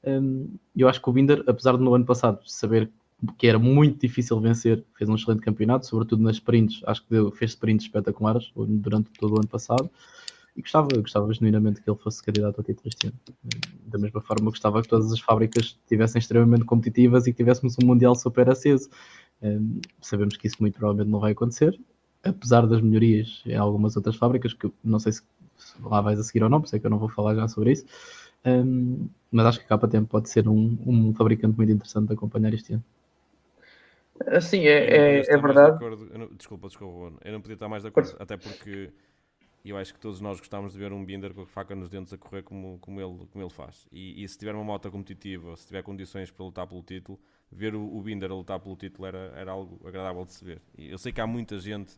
Um, eu acho que o Binder, apesar de no ano passado saber que era muito difícil vencer, fez um excelente campeonato, sobretudo nas sprints, acho que deu, fez sprints espetaculares durante todo o ano passado. E gostava, gostava genuinamente que ele fosse candidato a título este ano. Da mesma forma, gostava que todas as fábricas estivessem extremamente competitivas e que tivéssemos um Mundial super aceso. Um, sabemos que isso muito provavelmente não vai acontecer, apesar das melhorias em algumas outras fábricas, que não sei se lá vais a seguir ou não, por isso é que eu não vou falar já sobre isso. Um, mas acho que a KTM pode ser um, um fabricante muito interessante de acompanhar este ano. Assim, é, é, é verdade. De não, desculpa, desculpa, eu não podia estar mais de acordo, até porque eu acho que todos nós gostávamos de ver um Binder com a faca nos dentes a correr como, como, ele, como ele faz. E, e se tiver uma moto competitiva, se tiver condições para lutar pelo título, ver o, o Binder a lutar pelo título era, era algo agradável de se ver. E eu sei que há muita gente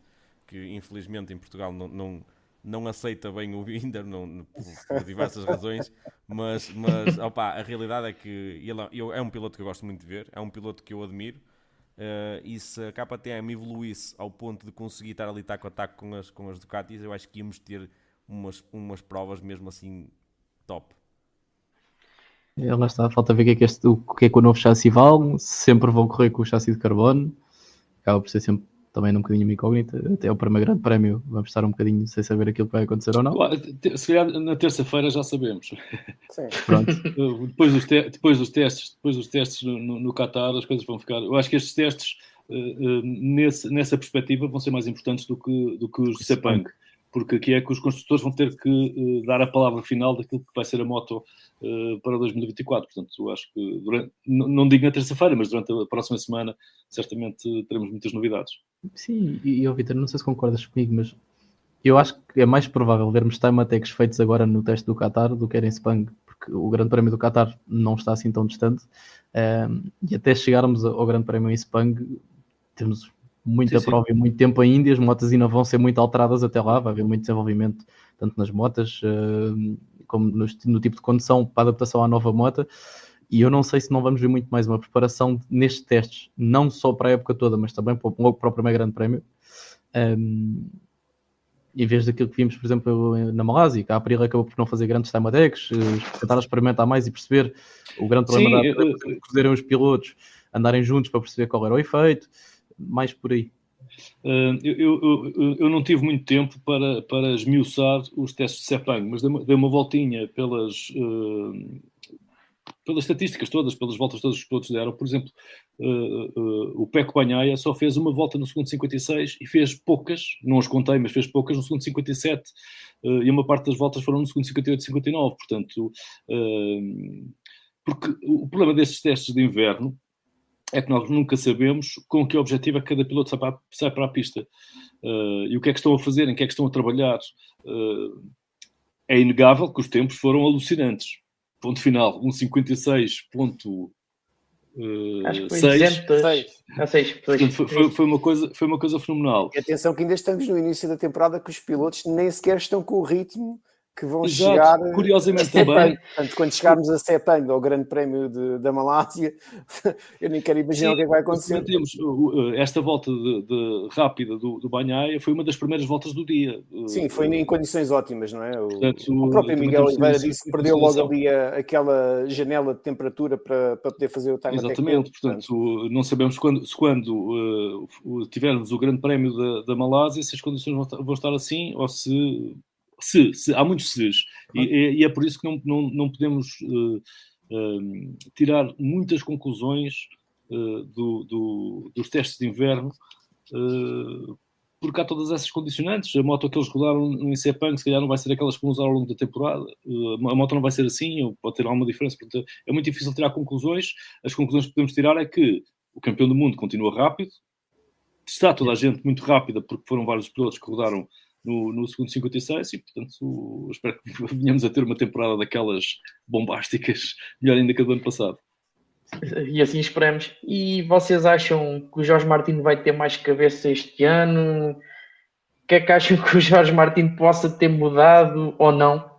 que, infelizmente, em Portugal não, não, não aceita bem o Binder não, por, por, diversas razões, mas, mas opa, a realidade é que ele é, é um piloto que eu gosto muito de ver, é um piloto que eu admiro. Uh, e se a KTM evoluísse ao ponto de conseguir estar ali taco a taco com as, com as Ducatis, eu acho que íamos ter umas, umas provas mesmo assim top. É, lá está, falta ver o que é que, o que, é que o novo chassi vale. Sempre vão correr com o chassi de carbono, acaba por ser sempre também num bocadinho uma incógnita. Até o primeiro grande prémio vamos estar um bocadinho sem saber aquilo que vai acontecer ou não. Se calhar na terça-feira já sabemos. Sim. Pronto. depois, dos depois dos testes, depois dos testes no, no, no Qatar, as coisas vão ficar. Eu acho que estes testes, uh, uh, nesse, nessa perspectiva, vão ser mais importantes do que, do que os de Sepang porque aqui é que os construtores vão ter que uh, dar a palavra final daquilo que vai ser a moto uh, para 2024. Portanto, eu acho que, durante, não digo na terça-feira, mas durante a próxima semana, certamente teremos muitas novidades. Sim, e, e Vitor, não sei se concordas comigo, mas eu acho que é mais provável vermos time-attacks feitos agora no teste do Qatar do que era em Sepang, porque o Grande Prémio do Qatar não está assim tão distante. Um, ehm, e até chegarmos ao Grande Prémio em Sepang, temos muita sim, prova sim. e muito tempo ainda, e as motas ainda vão ser muito alteradas até lá, vai haver muito desenvolvimento, tanto nas motas uh, como no, no, tipo de condução para adaptação à nova moto. E eu não sei se não vamos ver muito mais uma preparação nestes testes, não só para a época toda, mas também para, para o primeiro Grande Prémio. Um, em vez daquilo que vimos, por exemplo, na Malásia, que a Aprilia acabou por não fazer grandes time attacks, eh, tentar experimentar mais e perceber o grande problema Sim, da Aprilia, os pilotos andarem juntos para perceber qual era o efeito mais por aí? Uh, eu, eu, eu, não tive muito tempo para, para esmiuçar os testes de Sepang, mas dei uma, dei uma voltinha pelas, uh, pelas estatísticas todas, pelas voltas todas que os pilotos deram. Por exemplo, uh, o Peco Banhaia só fez uma volta no segundo 56 e fez poucas, não as contei, mas fez poucas no segundo 57 e uma parte das voltas foram no segundo 58 e 59. Portanto, porque o problema desses testes de inverno é que nós nunca sabemos com que objetivo é que cada piloto sai para, sai para a pista uh, e o que é que estão a fazer, em que é que estão a trabalhar. Uh, é inegável que os tempos foram alucinantes. Ponto final, 1,56.6. Uh, Acho que foi 6. 6. Foi, foi, foi, uma coisa, foi uma coisa fenomenal. E atenção que ainda estamos no início da temporada que os pilotos nem sequer estão com o ritmo que vão Exato, chegar. Curiosamente também. Portanto, quando chegarmos a Sepang, ao Grande Prémio de, da Malásia, eu nem quero imaginar Sim, o que, é que vai acontecer. Temos, esta volta de, de rápida do, do Banhaia foi uma das primeiras voltas do dia. Sim, foi em condições ótimas, não é? O, Portanto, o próprio Miguel Oliveira disse que perdeu logo ali a, aquela janela de temperatura para, para poder fazer o time Exatamente, portanto, portanto, não sabemos quando, se quando uh, tivermos o Grande Prémio da, da Malásia, se as condições vão, vão estar assim ou se se, se, há muitos se's. E, e, é por isso que não, não, não podemos uh, uh, tirar muitas conclusões uh, do, do, dos testes de inverno, porque há todas essas condicionantes. A moto que eles rodaram no Sepang, se calhar não vai ser aquelas que vão usar ao longo da temporada. a moto não vai ser assim, ou pode ter alguma diferença. Portanto, é muito difícil tirar conclusões. As conclusões que podemos tirar é que o campeão do mundo continua rápido, está toda a gente muito rápida, porque foram vários pilotos que rodaram no, no segundo 56 e, portanto, espero que venhamos a ter uma temporada daquelas bombásticas, melhor ainda que a do ano passado. E assim esperamos. E vocês acham que o Jorge Martins vai ter mais cabeça este ano? O que é que acham que o Jorge Martins possa ter mudado ou não?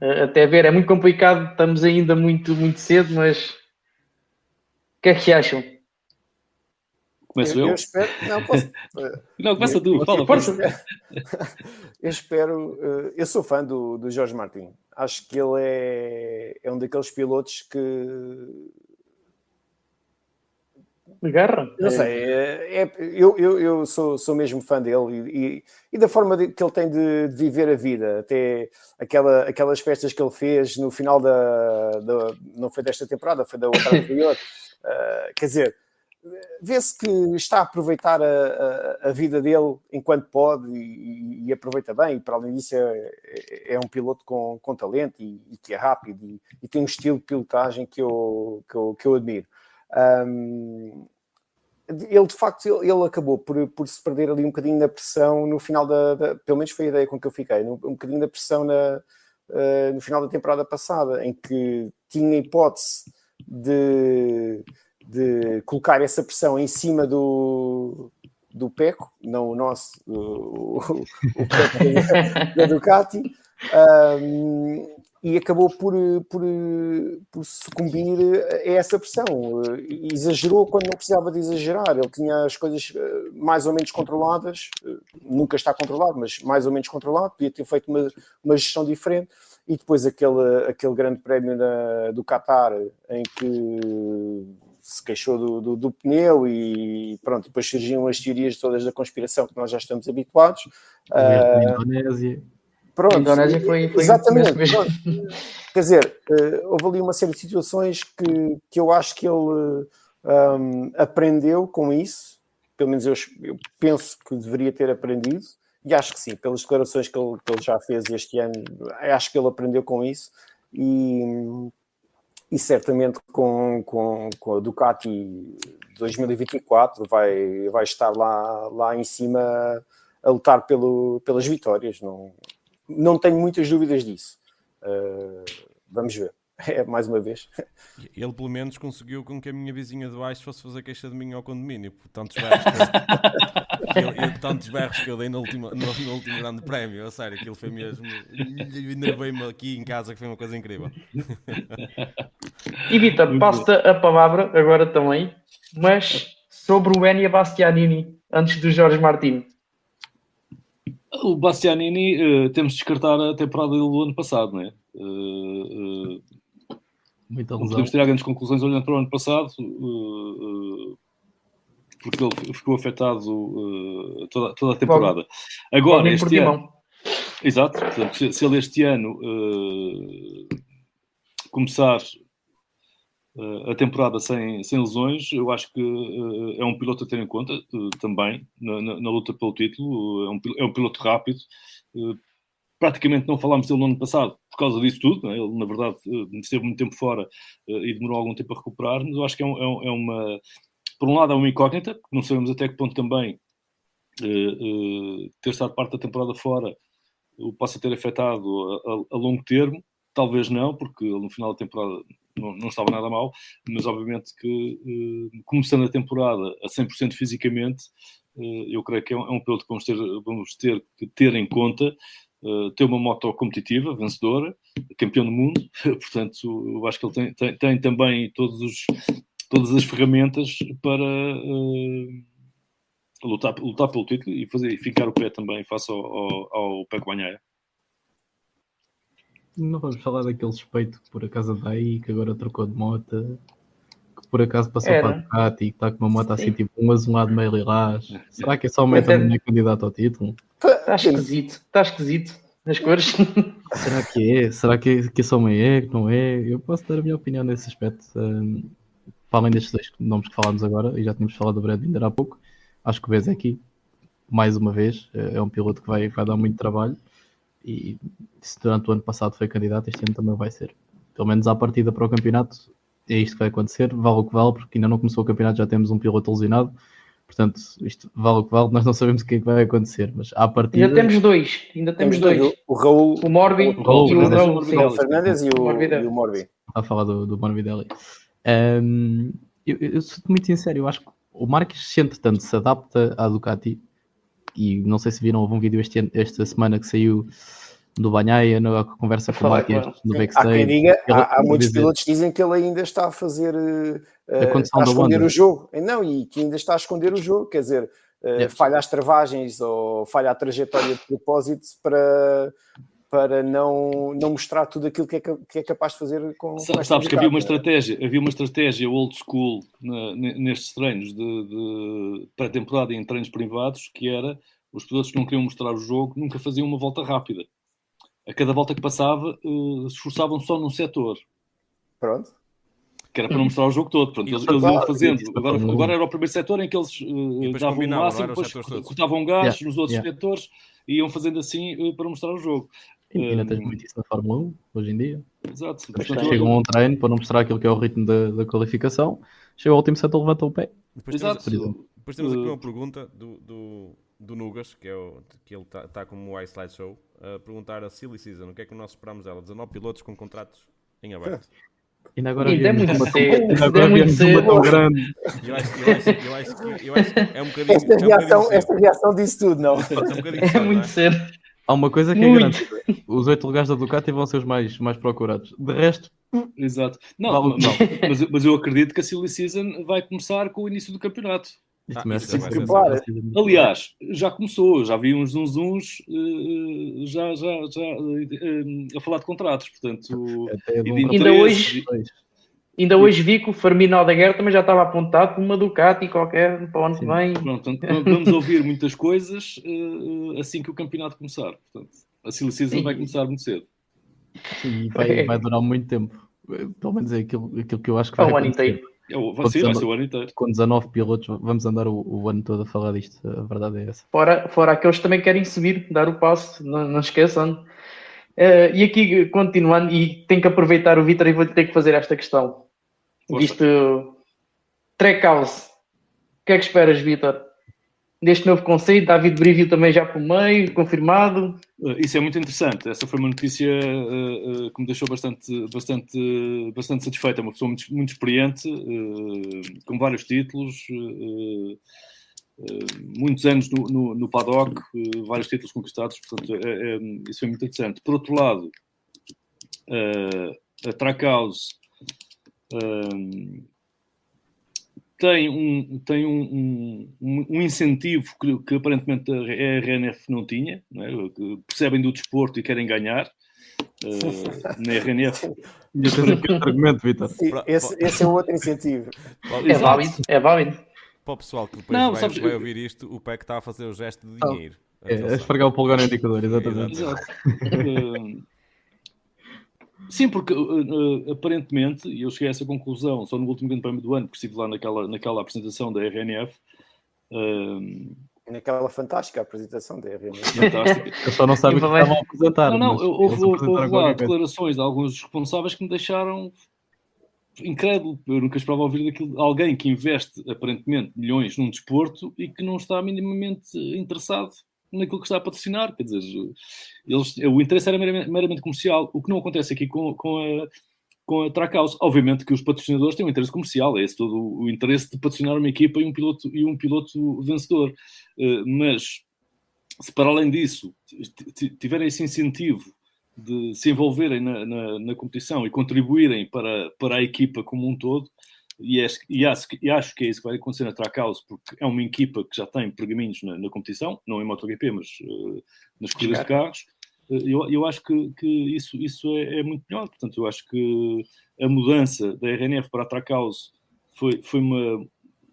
Até ver, é muito complicado, estamos ainda muito, muito cedo, mas o que é que acham? Começo eu? Eu, eu espero. Não, posso. não, começa tu, fala, eu espero. Eh, eu sou fã do, do Jorge Martin. Acho que ele é, é um daqueles pilotos que de guerra. Não sei, é, é, eu, eu, eu sou, sou mesmo fã dele e, e, e da forma de, que ele tem de, de, viver a vida, até aquela, aquelas festas que ele fez no final da, da não foi desta temporada, foi da outra anterior, uh, quer dizer, vê-se que está a aproveitar a, a, a, vida dele enquanto pode e, e, aproveita bem, e para além disso é, é, é um piloto com, com talento e, e, que é rápido e, e, tem um estilo de pilotagem que eu, que eu, que eu admiro. Um, ele de facto ele, ele, acabou por, por se perder ali um bocadinho na pressão no final da, da, pelo menos foi a ideia com que eu fiquei, um, um bocadinho da pressão na, uh, no final da temporada passada, em que tinha hipótese de de colocar essa pressão em cima do, do Peco, não o nosso, o, o, Peco da, Ducati, um, e acabou por, por, por sucumbir a essa pressão. Exagerou quando não precisava de exagerar, ele tinha as coisas eh, mais ou menos controladas, eh, nunca está controlado, mas mais ou menos controlado, podia ter feito uma, uma gestão diferente e depois aquele, aquele grande prémio na, do Qatar em que se queixou do, do, do, pneu e pronto, depois surgiam as teorias todas da conspiração que nós já estamos habituados. Uh, Indonésia. Pronto, a Indonésia foi, foi exatamente. Quer dizer, uh, houve ali uma série de situações que, que eu acho que ele um, aprendeu com isso, pelo menos eu, eu, penso que deveria ter aprendido, e acho que sim, pelas declarações que ele, que ele já fez este ano, acho que ele aprendeu com isso. E, e certamente com, com, com a Ducati 2024 vai, vai estar lá, lá em cima a lutar pelo, pelas vitórias. Não, não tenho muitas dúvidas disso. Uh, vamos ver. É, mais uma vez. Ele, pelo menos, conseguiu com que a minha vizinha de baixo fosse fazer queixa de mim ao condomínio, por tantos berros que eu, eu, tantos berros que eu dei no último, no, no último grande prémio. A sério, aquilo foi mesmo. Enervei-me aqui em casa, que foi uma coisa incrível. E Vitor, passo-te a palavra agora também, mas sobre o Enia Bastianini, antes do Jorge Martins. O Bastianini, uh, temos de descartar a temporada do ano passado, não é? Uh, uh, Muita não podemos tirar grandes conclusões olhando para o ano passado, uh, uh, porque ele ficou afetado uh, toda, toda, a temporada. Agora, este ano, exato, portanto, se, se, ele este ano começar a temporada sem, sem lesões, eu acho que é um piloto a ter em conta também na, na, na, luta pelo título. É um, é um piloto rápido, praticamente não falámos dele no ano passado causa disso tudo. Né? Ele, na verdade, eh, esteve muito tempo fora uh, e demorou algum tempo a recuperar, mas eu acho que é, um, é, é uma. Por um lado, é uma incógnita, porque não sabemos até que ponto também uh, ter estado parte da temporada fora o possa ter afetado a, a, a, longo termo. Talvez não, porque no final da temporada não, não estava nada mal, mas obviamente que começando a temporada a 100% fisicamente, eu creio que é um, é um que vamos ter, vamos ter que ter em conta uh, ter uma moto competitiva, vencedora, campeão do mundo, portanto, eu acho que ele tem, tem, tem também todos os, todas as ferramentas para uh, lutar, lutar pelo título e fazer, ficar o pé também face ao, ao, ao Peco Banhaia. Não vamos falar daquele suspeito que por acaso anda aí, que agora trocou de moto, que por acaso passou Era. para a Ducati e que está com uma moto assim, tipo um azulado meio lilás. Será que é só o meta é... candidato ao título? Está esquisito, está esquisito nas cores. Será que é? Será que, que só uma é, não é? Eu posso dar a minha opinião nesse aspecto. Um, para além destes dois nomes que falámos agora, e já tínhamos falado do Brad ainda há pouco, acho que o Bezek, mais uma vez, é, é um piloto que vai, vai dar muito trabalho. E se durante o ano passado foi candidato, este ano também vai ser. Pelo menos à partida para o campeonato, é isto que vai acontecer. Vale o que vale, porque ainda não começou o campeonato, já temos um piloto lesionado Portanto, isto vale o que vale, nós não sabemos o que é que vai acontecer, mas à partida... Ainda temos dois, ainda temos, temos dois. O Raul... O Morbi o, Raul, e o Raul, o Fernandes e o, e o Morbi. A falar do, do Morbidelli. Um, eu, eu sou muito sincero, eu acho que o Marques se entretanto se adapta à Ducati e não sei se viram, houve um vídeo este, esta semana que saiu do Banhaia, na conversa com o Matias no backstage. Há, quem diga, há, há muitos dizer, pilotos que dizem que ele ainda está a fazer uh, a, a esconder o jogo. Não, e que ainda está a esconder o jogo, quer dizer, uh, falha as travagens ou falha a trajetória de propósito para, para não, não mostrar tudo aquilo que é, que é capaz de fazer com, Sabes, sabes que havia uma estratégia, havia uma estratégia old school na, nestes treinos de, de pré-temporada e em treinos privados, que era os pilotos que não queriam mostrar o jogo nunca faziam uma volta rápida. A cada volta que passava, uh, se esforçavam só num setor. Pronto. Que era para não mostrar o jogo todo. Pronto, eles, eles iam fazendo. Agora, agora era o primeiro setor em que eles uh, davam o máximo, depois cortavam gás yeah. nos outros yeah. setores e iam fazendo assim uh, para mostrar o jogo. E ainda tens muito isso na Fórmula 1, hoje em dia. Exato. Chegam a um treino para não mostrar aquilo que é o ritmo da, da qualificação, chega ao último setor, levanta o pé. Depois Exato. Temos, depois temos aqui uma pergunta do, do, do Nugas, que, é o, que ele está tá como o iSlide Show, a perguntar a Silly Season o que é que nós esperamos dela. 19 pilotos com contratos em aberto. Ainda agora ainda é muito uma, cedo. Ainda agora muito uma tão grande. Eu acho, eu, acho, eu, acho que, eu acho que é um bocadinho. Esta, é um reação, bocadinho esta reação disse tudo, não? É, um É cedo, muito não é? cedo. Há uma coisa que é Muito. grande. Os oito lugares da Ducati vão ser os mais, mais procurados. De resto, Exato. Não, Vale o mas, que mas, mas eu acredito que a Silly Season vai começar com o início do campeonato. Ah, começa a Aliás, já começou, já vi uns zunzuns eh, já, já, já eh, a falar de contratos, portanto, de um rapaz- Ainda hoje-. Ainda hoje vi que o Fermino Aldeguer também já estava apontado por uma Ducati qualquer para o ano que Sim. vem. pronto, vamos ouvir muitas coisas eh, assim que o campeonato começar. Portanto, a Silly Season vai começar muito cedo. E vai, vai durar muito tempo. Pelo menos é aquilo, aquilo que eu acho que Para vai o ano acontecer. inteiro. É, o- vai Pode ser, ser vai uma- ser o ano inteiro. Com 19 pilotos, vamos andar o, o ano todo a falar disto. A verdade é essa. Fora, fora aqueles que também querem subir, dar o passo, não, não esqueçam. Eh, e aqui, continuando, e tenho que aproveitar o Vitor e vou ter que fazer esta questão. Visto Trackhouse, o que é que esperas, Vitor? Deste novo conceito, David Brivio também já por meio, confirmado. Eh, Isso é muito interessante. Essa foi uma notícia eh, eh, que me deixou bastante, bastante, bastante satisfeita. Uma pessoa muito, muito experiente, eh, com vários títulos, eh, muitos anos no, no, no paddock, vários títulos conquistados. Portanto, é- é- isso foi muito interessante. Por outro lado, a Trackhouse tem um, tem um, um, um incentivo que, que aparentemente a RNF não tinha, não é? Que percebem do desporto e querem ganhar. eh, na RNF. Argumento, Vitor. Esse, esse é o outro incentivo. É válido, é válido. para o pessoal que depois Não, vai, sabes, vai ouvir isto, o PEC está a fazer o gesto de Oh, dinheiro. É, Atenção. é esfregar o polegar no indicador, exatamente. Exato. Eh, Sim, porque eh, eh, aparentemente, e eu cheguei a essa conclusão só no último grande prémio do ano, porque estive lá naquela, naquela apresentação da RNF, eh, Naquela fantástica apresentação da RNF. fantástica. Eu só não sabem o que estavam a apresentar. Não, não, houve, houve, lá declarações de alguns dos responsáveis que me deixaram incrédulo. Eu nunca esperava ouvir daquilo alguém que investe aparentemente milhões num desporto e que não está minimamente interessado naquilo que está a patrocinar. Quer dizer, eles, o interesse era meramente, meramente comercial, o que não acontece aqui com, com a. Com a Trackhouse. Obviamente que os patrocinadores têm um interesse comercial, é esse todo o interesse de patrocinar uma equipa e um piloto, e um piloto vencedor. Eh, mas se para além disso tiverem esse incentivo de se envolverem na, na- na competição e contribuírem para, para a equipa como um todo, e, acho- e acho, que- e acho que é isso que vai acontecer na Trackhouse, porque é uma equipa que já tem pergaminhos na, na competição, não em MotoGP, mas eh, nas corridas de carros, eh, eu, eu acho que, que isso, isso é, é muito melhor. Portanto, eu acho que a mudança da RNF para a Trackhouse foi, foi uma,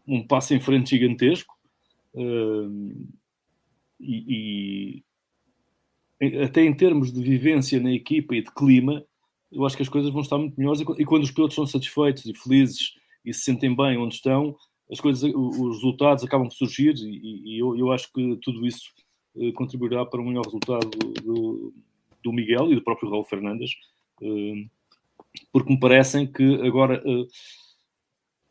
um passo em frente gigantesco. eh, e, e até em termos de vivência na equipa e de clima, eu acho que as coisas vão estar muito melhores. E quando os pilotos são satisfeitos e felizes e se sentem bem onde estão, as coisas, os resultados acabam por surgir. E, e eu, eu acho que tudo isso eh, contribuirá para um melhor resultado do, do Miguel e do próprio Raul Fernandes, eh, porque me parecem que agora. eh,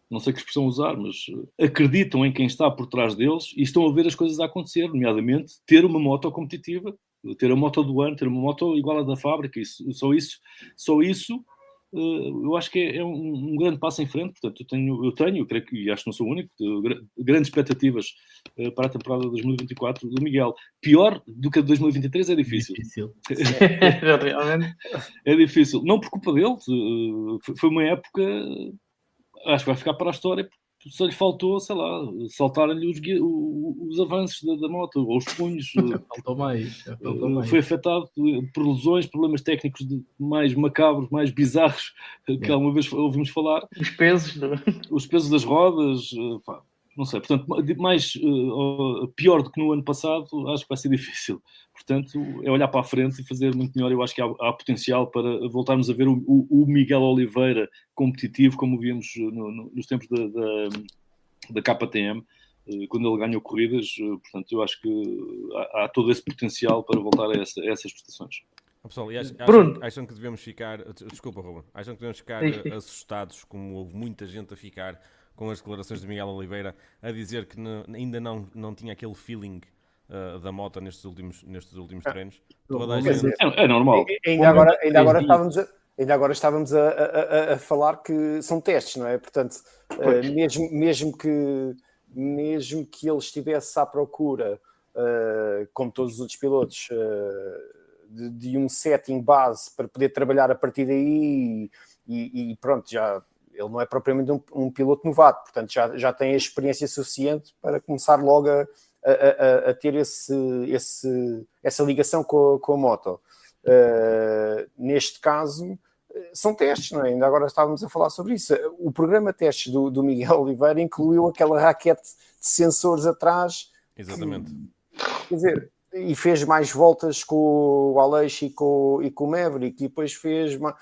não sei que expressão usar, mas acreditam em quem está por trás deles e estão a ver as coisas a acontecer, nomeadamente ter uma moto competitiva, ter a moto do ano, ter uma moto igual à da fábrica, isso, só isso, só isso eu acho que é, um, um grande passo em frente, portanto eu tenho, eu tenho, eu creio que, e acho que não sou o único, de gra- grandes expectativas eh, para a temporada de 2024 do Miguel. Pior do que a de 2023 é difícil. Difícil. É difícil. Não por culpa dele. eh, Foi uma época. Acho que vai ficar para a história. Só lhe faltou, sei lá, saltarem-lhe os, os, avanços da, da, moto, ou os punhos. faltou mais, faltou mais. Foi afetado por lesões, problemas técnicos de, mais macabros, mais bizarros que alguma vez ouvimos falar. Os pesos. Os pesos das rodas. Pá, não sei, portanto, mais uh, pior do que no ano passado, acho que vai ser difícil. Portanto, é olhar para a frente e fazer muito melhor. Eu acho que há, há potencial para voltarmos a ver o, o, o, Miguel Oliveira competitivo, como vimos no, no, nos tempos da, da, da KTM, uh, quando ele ganhou corridas. Uh, portanto, eu acho que há, há, todo esse potencial para voltar a, essa, a essas prestações. Pessoal, e acham, acham, acham, que devemos ficar. Desculpa, Ruben. Acham que devemos ficar assustados, como houve muita gente a ficar com as declarações de Miguel Oliveira a dizer que ainda não, não tinha aquele feeling uh, da moto nestes últimos, nestes últimos ah, treinos. Toda a gente... é, é normal. Ainda agora, ainda agora estávamos a, ainda agora estávamos a, a, a, falar que são testes, não é? Portanto, uh, mesmo, mesmo, que, mesmo que ele estivesse à procura, uh, como todos os outros pilotos, uh, de, de, um setting base para poder trabalhar a partir daí e, e pronto, já ele não é propriamente um, um, piloto novato, portanto já, já tem a experiência suficiente para começar logo a, a, a, a ter esse, esse, essa ligação com a, com a moto. Uh, neste caso, são testes, não é? Ainda agora estávamos a falar sobre isso. O programa testes do, do Miguel Oliveira incluiu aquela raquete de sensores atrás. Exatamente. Que, quer dizer, e fez mais voltas com o Aleixo e com, e com o Maverick, e depois fez. Uma,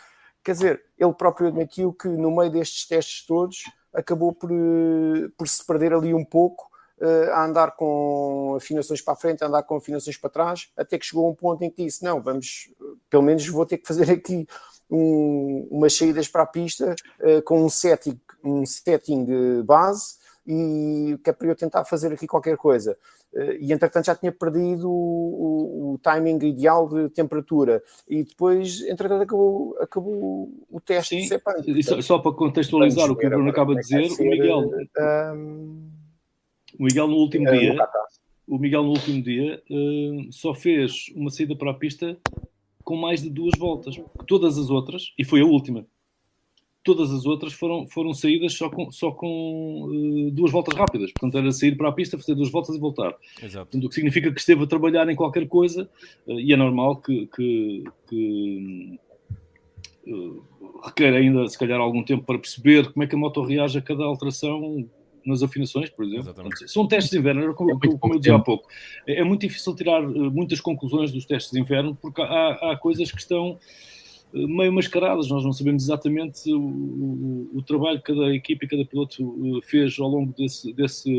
Quer dizer, ele próprio admitiu que no meio destes testes todos acabou por, eh, por se perder ali um pouco uh, a andar com afinações para a frente, a andar com afinações para trás, até que chegou a um ponto em que disse: Não, vamos, pelo menos vou ter que fazer aqui um, umas saídas para a pista uh, com um setting, um setting base e que é para eu tentar fazer aqui qualquer coisa. Eh, e entretanto já tinha perdido o, o, o, timing ideal de temperatura. E depois entretanto acabou, acabou o teste Sim, de só, só, para contextualizar o que o Bruno acaba de dizer, o Miguel. um, o Miguel no último dia o Miguel no último dia uh, só fez uma saída para a pista com mais de duas voltas, todas as outras, e foi a última todas as outras foram, foram saídas só com, só com uh, duas voltas rápidas. Portanto, era sair para a pista, fazer duas voltas e voltar. Exato. Portanto, o que significa que esteve a trabalhar em qualquer coisa uh, e é normal que, que, que uh, requer ainda, se calhar, algum tempo para perceber como é que a moto reage a cada alteração nas afinações, por exemplo. Portanto, são testes de inverno, como, é como eu dizia há pouco. É, é, muito difícil tirar muitas conclusões dos testes de inverno porque há, há coisas que estão meio mascaradas, nós não sabemos exatamente o, o, o, trabalho que cada equipe e cada piloto eh, fez ao longo desse, desse,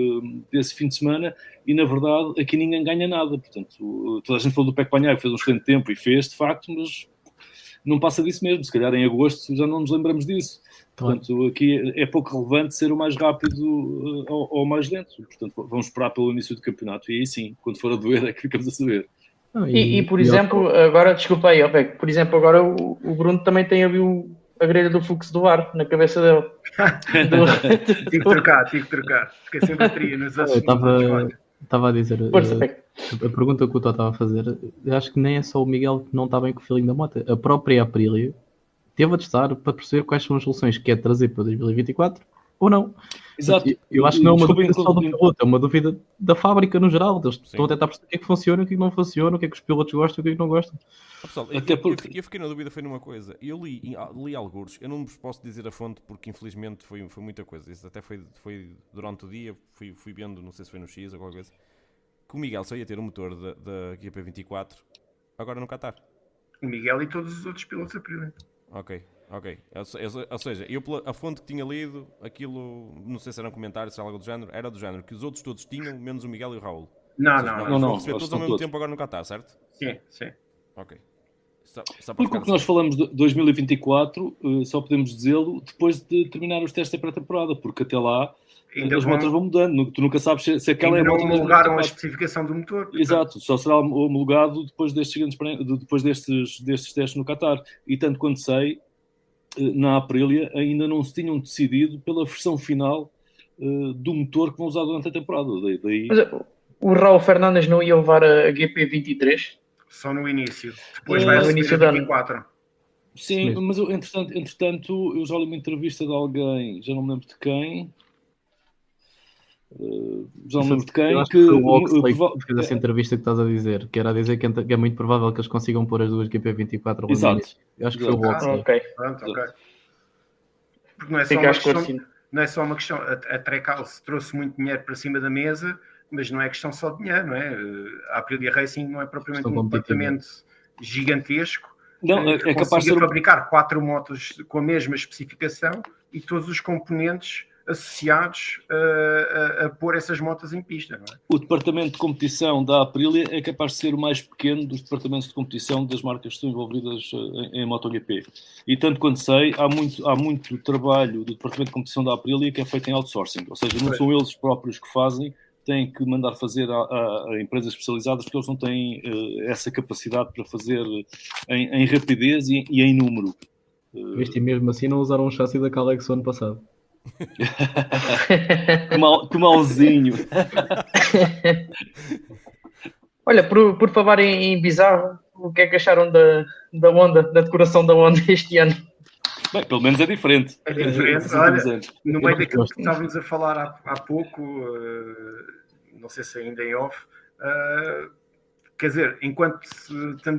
desse fim de semana e na verdade aqui ninguém ganha nada, portanto toda a gente falou do Peco que fez um excelente tempo e fez de facto, mas não passa disso mesmo, se calhar em agosto já não nos lembramos disso. Portanto, aqui é pouco relevante ser o mais rápido eh, ou, ou o mais lento. Portanto, vamos esperar pelo início do campeonato e aí sim, quando for a doer, é que ficamos a saber. Não, e, e, por e exemplo, eu... agora, desculpa aí, Ope, por exemplo, agora o, o, Bruno também tem ali o, a grelha do fluxo do ar na cabeça dele. do... tive que trocar, tive que trocar. Esqueci a bateria nos assuntos. Estava, estava a dizer, Força, a, eh, a pergunta que o Tó estava a fazer, acho que nem é só o Miguel que não está bem com o feeling da moto. A própria Aprilia teve a testar para perceber quais são as soluções que quer trazer para 2024 ou não. Exato. Eu acho que não é uma dúvida só do piloto, é uma dúvida da fábrica no geral. Eles estão a tentar perceber o que é que funciona, o que é que não funciona, o que é que os pilotos gostam e o que é que não gostam. Ah, pessoal, Até eu, porque... eu, eu, fiquei na dúvida foi numa coisa. Eu li, li alguns, eu não vos posso dizer a fonte porque infelizmente foi, foi muita coisa. Isso até foi, foi durante o dia, fui, fui vendo, não sei se foi no X ou qualquer coisa, que o Miguel só ia ter um motor da, da GP24 agora no Qatar. O Miguel e todos os outros pilotos a. Ok. Ok. Ou seja, eu a fonte que tinha lido, aquilo, não sei se era um comentário, se era algo do género, era do género, que os outros todos tinham, menos o Miguel e o Raul. Não, seja, não, não. não, receber todos ao mesmo todos. tempo agora no Qatar, certo? Sim, sim. Ok. Só, só Porque o que nós falamos de 2024, eh, só podemos dizê-lo depois de terminar os testes da pré-temporada, porque até lá Ainda as vão... motas vão mudando, tu nunca sabes se, se aquela Ainda é a moto. Não homologaram a especificação do motor. Portanto. Exato, só será homologado depois destes, depois destes, destes testes no Qatar. E tanto quanto sei, na Aprilia ainda não se tinham decidido pela versão final uh, do motor que vão usar durante a temporada. Daí, daí... Mas, o Raul Fernandes não ia levar a GP23? Só no início. Depois é, vai no início da 24. Sim, mas eu, entretanto, entretanto, eu já li uma entrevista de alguém, já não me lembro de quem, Uh, já não lembro de quem. Que, que o Oxley fez essa entrevista que estás a dizer, que era a dizer que é muito provável que eles consigam pôr as duas GP24 Exato. Eu acho que foi o. Oxley. Ok, Pronto, ok. Porque não é só fica uma questão, esclarecido. não é só uma questão. A, a Trecal trouxe muito dinheiro para cima da mesa, mas não é questão só de dinheiro, não é? Eh, A Aprilia Racing não é propriamente um departamento gigantesco. Não, eh, é, é capaz de fabricar quatro motos com a mesma especificação e todos os componentes associados a, a- a pôr essas motos em pista, não é? O departamento de competição da Aprilia é capaz de ser o mais pequeno dos departamentos de competição das marcas que estão envolvidas eh, em, em MotoGP. E tanto quanto sei, há muito, há muito trabalho do departamento de competição da Aprilia que é feito em outsourcing, ou seja, não são eles próprios que fazem, têm que mandar fazer a, a- a empresas especializadas porque eles não têm eh, essa capacidade para fazer em, em rapidez e, e em número. Viste, e mesmo assim não usaram um chassi da Calex o ano passado. Que, mal, que malzinho. Olha, por, por falar em, em bizarro, o que é que acharam da, da onda, da decoração da onda este ano? Bem, pelo menos é diferente. É diferente, últimos olha. No meio daquilo que estávamos a falar há, há pouco, eh, não sei se ainda em off, eh, quer dizer, enquanto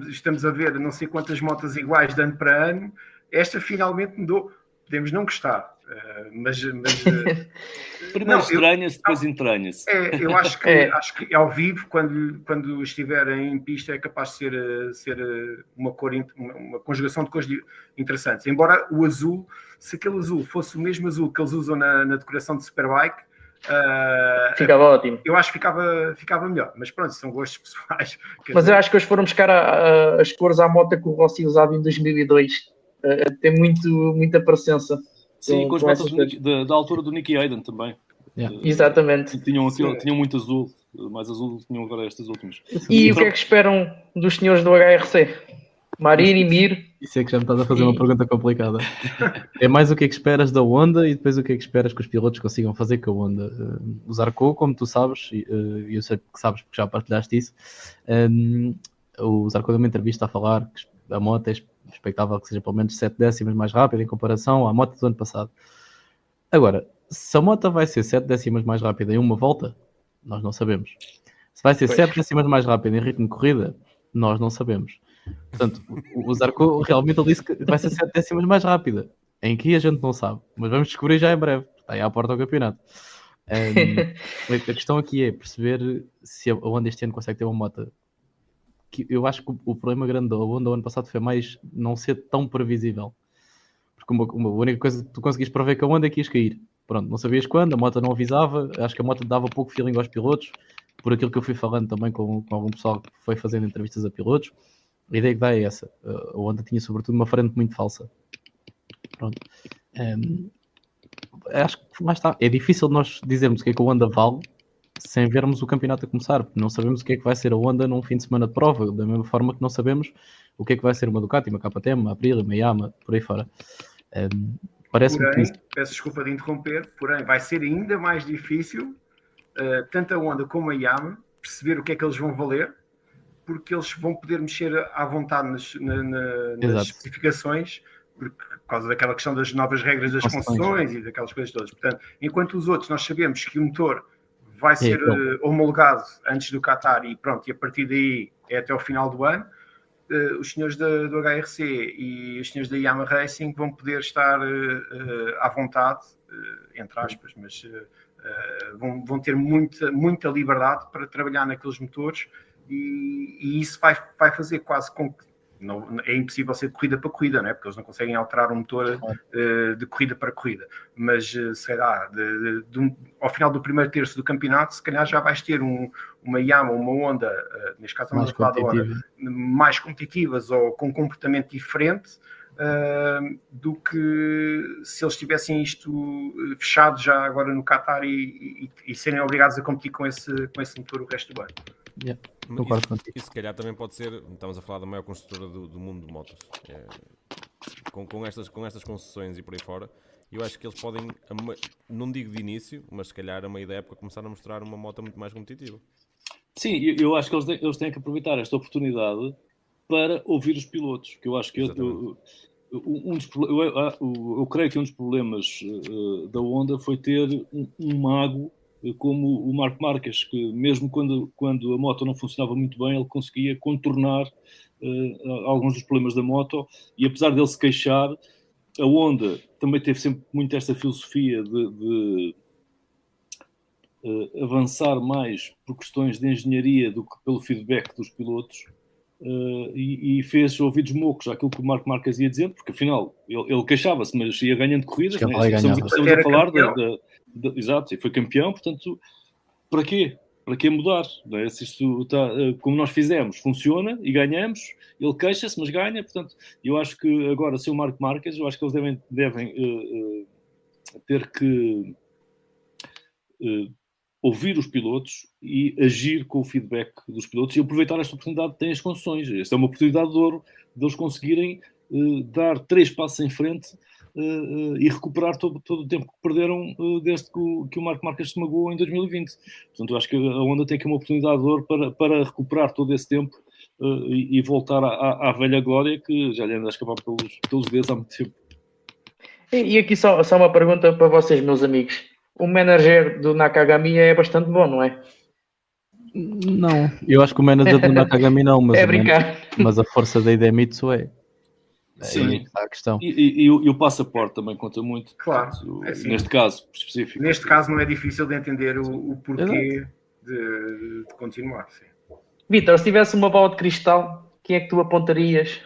estamos a ver não sei quantas motas iguais de ano para ano, esta finalmente mudou. Podemos não gostar, eh, mas, mas, eh, Primeiro eu- estranha-se, depois entranha-se. é, eu acho que, É. acho que ao vivo, quando, quando estiver em pista, é capaz de ser, eh, ser uma cor, uma, conjugação de cores interessantes. Embora o azul, se aquele azul fosse o mesmo azul que eles usam na, na decoração de Superbike, eh, Ficava ótimo. eu acho que ficava, ficava melhor. Mas pronto, são gostos pessoais. Mas dizer, eu acho que eles foram buscar a- a- as cores à moto que o Rossi usava em 2002. Eh, tem muito, muita presença. Sim, Com- com do Nick- da, da altura do Nicky Hayden também. Yeah. Eh, Exatamente. Tinham, tinham, tinham muito azul, eh, mais azul tinham agora estas últimas. E o que é que esperam dos senhores do HRC? Marini, Mir, Isso é que já me estás a fazer uma E- pergunta complicada. É mais o que é que esperas da Honda e depois o que é que esperas que os pilotos consigam fazer com a Honda. Uh, o Zarco, como tu sabes, e uh, eu sei que sabes porque já partilhaste isso, um, o Zarco deu uma entrevista a falar que a moto é expectável que seja pelo menos 7 décimas mais rápida em comparação à moto do ano passado. Agora, se a moto vai ser 7 décimas mais rápida em uma volta, nós não sabemos. Se vai ser Pois. 7 décimas mais rápida em ritmo de corrida, nós não sabemos. Portanto, o o Zarco realmente ele disse que vai ser 7 décimas mais rápida. Em que a gente não sabe, mas vamos descobrir já em breve. Está aí à porta do campeonato. Um, a questão aqui é perceber se a Honda este ano consegue ter uma moto. Que eu acho que o- problema grande da Honda ano passado foi mais não ser tão previsível. Porque uma, uma- a única coisa que tu conseguiste prever com a Honda é que ias cair. Pronto, não sabias quando, a moto não avisava, acho que a moto dava pouco feeling aos pilotos, por aquilo que eu fui falando também com, com algum pessoal que foi fazendo entrevistas a pilotos. A ideia que dá é essa. A Honda tinha sobretudo uma frente muito falsa. Pronto. Um, acho que lá está. É difícil nós dizermos o que é que a Honda vale sem vermos o campeonato a começar, não sabemos o que é que vai ser a Honda num fim de semana de prova, da mesma forma que não sabemos o que é que vai ser uma Ducati, uma KTM, uma Aprilia, uma Yamaha, por aí fora. Um, Parece-me que porém, isso- peço desculpa de interromper, porém vai ser ainda mais difícil, eh, tanto a Honda como a Yamaha, perceber o que é que eles vão valer, porque eles vão poder mexer à vontade nas, na- na- nas especificações, porque, por causa daquela questão das novas regras das concessões e daquelas coisas todas. Portanto, enquanto os outros nós sabemos que o motor vai ser então. eh, homologado antes do Qatar e pronto, e a partir daí é até o final do ano, eh, os senhores da- do HRC e os senhores da Yamaha Racing vão poder estar eh, eh, à vontade, entre aspas, mas vão, vão ter muita, muita liberdade para trabalhar naqueles motores e, e isso vai, vai fazer quase com que não, é impossível ser de corrida para corrida, não é? porque eles não conseguem alterar um motor eh, de corrida para corrida. Mas, eh, sei lá, de- de- de um- ao final do primeiro terço do campeonato, se calhar já vais ter um- uma Yamaha, uma Honda, eh, neste caso mais estamos a falar da Honda, competitiva. mais competitivas ou com um comportamento diferente uh, do que se eles tivessem isto uh, fechado já agora no Qatar e, e- e serem obrigados a competir com esse, com esse motor o resto do ano. Yeah, concordo isso, contigo. isso se calhar também pode ser, estamos a falar da maior construtora do, do mundo de motos. É, com, com, estas, com estas concessões e por aí fora, eu acho que eles podem, não digo de início, mas se calhar a meio da época começar a mostrar uma moto muito mais competitiva. Sim, eu, eu acho que eles têm, eles têm que aproveitar esta oportunidade para ouvir os pilotos, que eu acho que eu, eu, um dos, eu, eu- eu creio que um dos problemas eh, da Honda foi ter um, um mago como o Marco Marques, que mesmo quando, quando a moto não funcionava muito bem, ele conseguia contornar uh, alguns dos problemas da moto e apesar dele se queixar, a Honda também teve sempre muito esta filosofia de, de uh, avançar mais por questões de engenharia do que pelo feedback dos pilotos. Uh, e, e, fez ouvidos mocos àquilo que o Marco Marques ia dizer, porque afinal ele, ele queixava-se, mas ia ganhando corridas. Né? Estamos, estamos a falar da, da, da, Exato, e foi campeão, portanto, para quê? Para que mudar? É? Se isto está, uh, como nós fizemos, funciona e ganhamos, ele queixa-se, mas ganha. Portanto, eu acho que agora, se o Marco Marques, eu acho que eles devem, devem uh, ter que ouvir os pilotos e agir com o feedback dos pilotos e aproveitar esta oportunidade que têm as concessões. Esta é uma oportunidade de ouro deles conseguirem uh, dar três passos em frente uh, uh, e recuperar todo, todo, o tempo que perderam desde que o, que o Marco Marques se magoou em 2020. Portanto, eu acho que a Honda tem aqui uma oportunidade de ouro para, para recuperar todo esse tempo e, e, voltar à, à, velha glória que já lhe anda a escapar pelos, pelos dedos há muito tempo. E aqui só, só uma pergunta para vocês, meus amigos o manager do Nakagami é bastante bom, não é? Não, eu acho que o manager do Nakagami não, mas, é brincar. mas a força da Idemitsu é. Sim, a questão. E, e, e, o, e, o, passaporte também conta muito. Claro. é assim. Neste caso específico. Neste caso não é difícil de entender o, o porquê de, de, continuar. Vitor, se tivesse uma bola de cristal, quem é que tu apontarias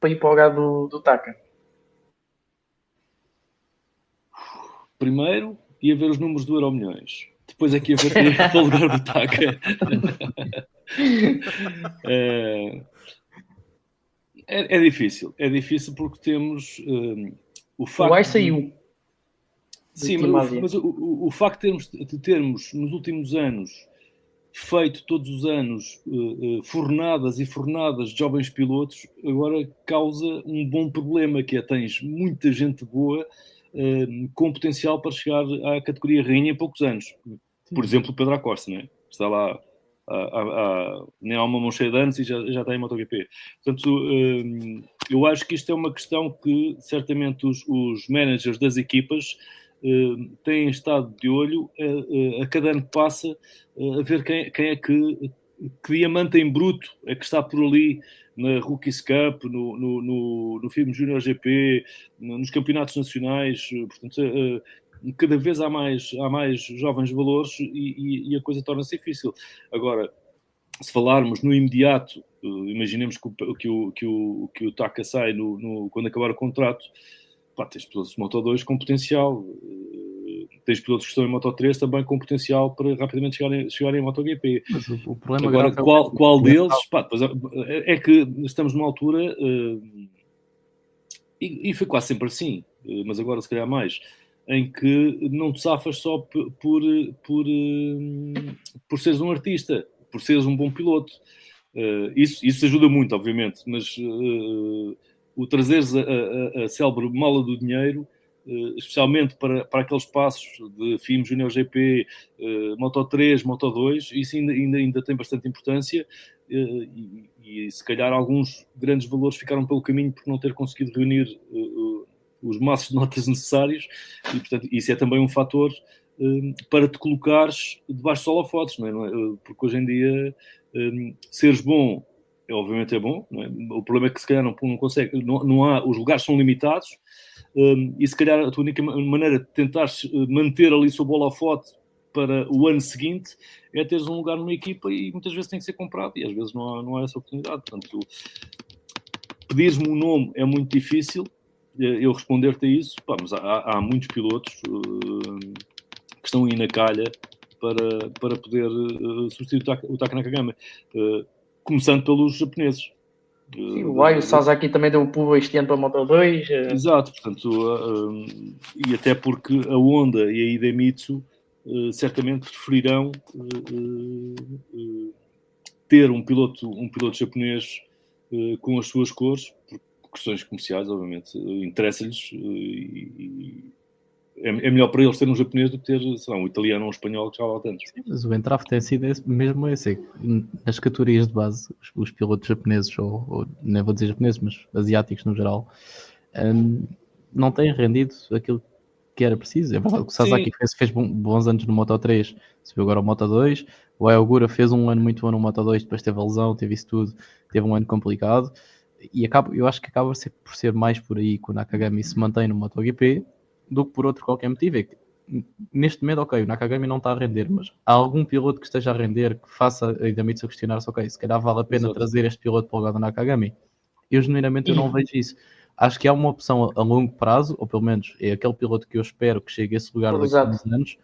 para ir para o lugar do, do Taka? Primeiro, ia ver os números do Euro Milhões. Depois aqui é ia ver para o lugar do TACA. é, é, é, difícil. É difícil porque temos um, o facto... O AI saiu. Sim, mas, mas o, o, o, facto de termos, de termos nos últimos anos feito todos os anos uh, uh, fornadas e fornadas de jovens pilotos, agora causa um bom problema, que é tens muita gente boa com potencial para chegar à categoria rainha em poucos anos. Por exemplo, o Pedro Acosta, né? está lá nem há uma mão cheia de anos e já, já está em MotoGP. Portanto, uh, eu acho que isto é uma questão que certamente os, os managers das equipas uh, têm estado de olho a, a cada ano que passa a ver quem, quem é que, que diamante em bruto é que está por ali na Rookies Cup, no, no, no, no filme Junior GP, nos campeonatos nacionais, portanto, eh, cada vez há mais, há mais jovens valores e, e, e a coisa torna-se difícil. Agora, se falarmos no imediato, eh, imaginemos que o, que o, que o, que o Taka sai no, no, quando acabar o contrato, pá, tens de Moto 2 com potencial, eh, tens pilotos que estão em Moto 3 também com potencial para rapidamente chegarem, chegarem em MotoGP. Mas o, o problema Agora, é qual, é qual deles, pá, é, é, que estamos numa altura, uh, e, e, foi quase sempre assim, uh, mas agora se calhar mais, em que não te safas só por, por, por, uh, por seres um artista, por seres um bom piloto. isso, isso ajuda muito, obviamente, mas o trazeres a, a, a célebre mala do dinheiro, especialmente para, para aqueles passos de FIM Junior GP, uh, Moto 3, Moto 2, isso ainda, ainda, ainda tem bastante importância uh, e, e, se calhar alguns grandes valores ficaram pelo caminho por não ter conseguido reunir os maços de notas necessários e, portanto, isso é também um fator para te colocares debaixo de holofotes, não é? É? Porque hoje em dia seres bom obviamente é bom. É? O problema é que se calhar não, não consegue, não, não, há, os lugares são limitados um, e se calhar a tua única maneira de tentar eh, manter ali sob o holofote para o ano seguinte é teres um lugar numa equipa e muitas vezes tem que ser comprado e às vezes não há, não há essa oportunidade. Portanto, pedires-me um nome é muito difícil eh, eu responder-te a isso, pá, mas há, há, muitos pilotos uh, que estão aí na calha para, para poder uh, substituir o Taka Nakagami. Uh, começando pelos japoneses. Sim, o Ai, o Sasaki também deu o pulo este ano para a Moto 2. Eh. Exato, portanto, uh, e até porque a Honda e a Idemitsu uh, certamente preferirão uh, ter um piloto, um piloto japonês com as suas cores, por questões comerciais, obviamente, interessa-lhes e, é, é, melhor para eles ter um japonês do que ter sei lá, um italiano ou um espanhol que já lá tantos. Sim, mas o entrave tem sido esse, mesmo esse. Nas categorias de base, os, os pilotos japoneses, ou, ou, nem vou dizer japoneses, mas asiáticos no geral, um, não têm rendido aquilo que era preciso. É verdade que o Sasaki fez, fez, bons anos no Moto 3, subiu agora o Moto 2. O Ayogura fez um ano muito bom no Moto 2, depois teve a lesão, teve isso tudo, teve um ano complicado. E acaba, eu acho que acaba por ser mais por aí que o Nakagami se mantém no MotoGP do que por outro qualquer motivo. É que, neste momento, ok, o Nakagami não está a render, mas há algum piloto que esteja a render que faça a Idamitsu questionar-se, ok, se calhar vale a pena Exato. trazer este piloto para o lugar do Nakagami. Eu, genuinamente, eu não vejo isso. Acho que é uma opção a longo prazo, ou pelo menos é aquele piloto que eu espero que chegue a esse lugar daqui a anos.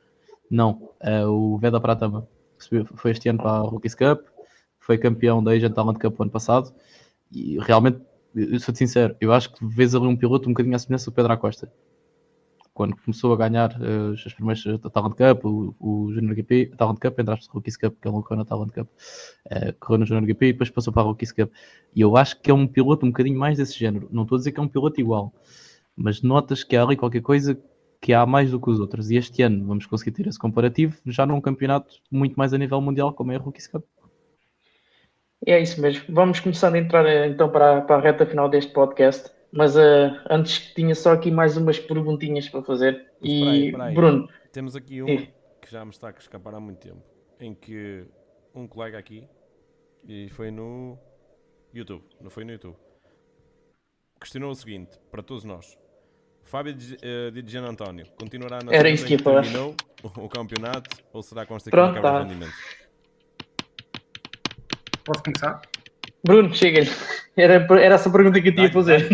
Não, é o Veda Pratama, que foi este ano para a Rookies Cup, foi campeão da Asian Talent Cup ano passado, e realmente, eu sou sincero, eu acho que vês ali um piloto um bocadinho à semelhança do Pedro Acosta quando começou a ganhar uh, as primeiras uh, Talent Cup, o, o Junior GP, Talent Cup, entraste no Rookies Cup, que ele não correu na Talent Cup, uh, correu no Junior GP e depois passou para a Rookies Cup. E eu acho que é um piloto um bocadinho mais desse género. Não estou a dizer que é um piloto igual, mas notas que há ali qualquer coisa que há mais do que os outros. E este ano vamos conseguir ter esse comparativo já num campeonato muito mais a nível mundial, como é a Rookies Cup. É isso mesmo. Vamos começando a entrar então para, para a reta final deste podcast. Mas uh, antes tinha só aqui mais umas perguntinhas para fazer. Mas, e peraí, peraí. Bruno. Temos aqui uma que já me está a escapar há muito tempo. Em que um colega aqui, e foi no YouTube, não foi no YouTube, questionou o seguinte para todos nós. Fábio de, uh, de Gian António continuará na Era isso que terminou o, campeonato ou será consta que acaba tá. rendimento? Posso começar? Bruno, chega-lhe. Era, era essa a pergunta que eu tinha a fazer.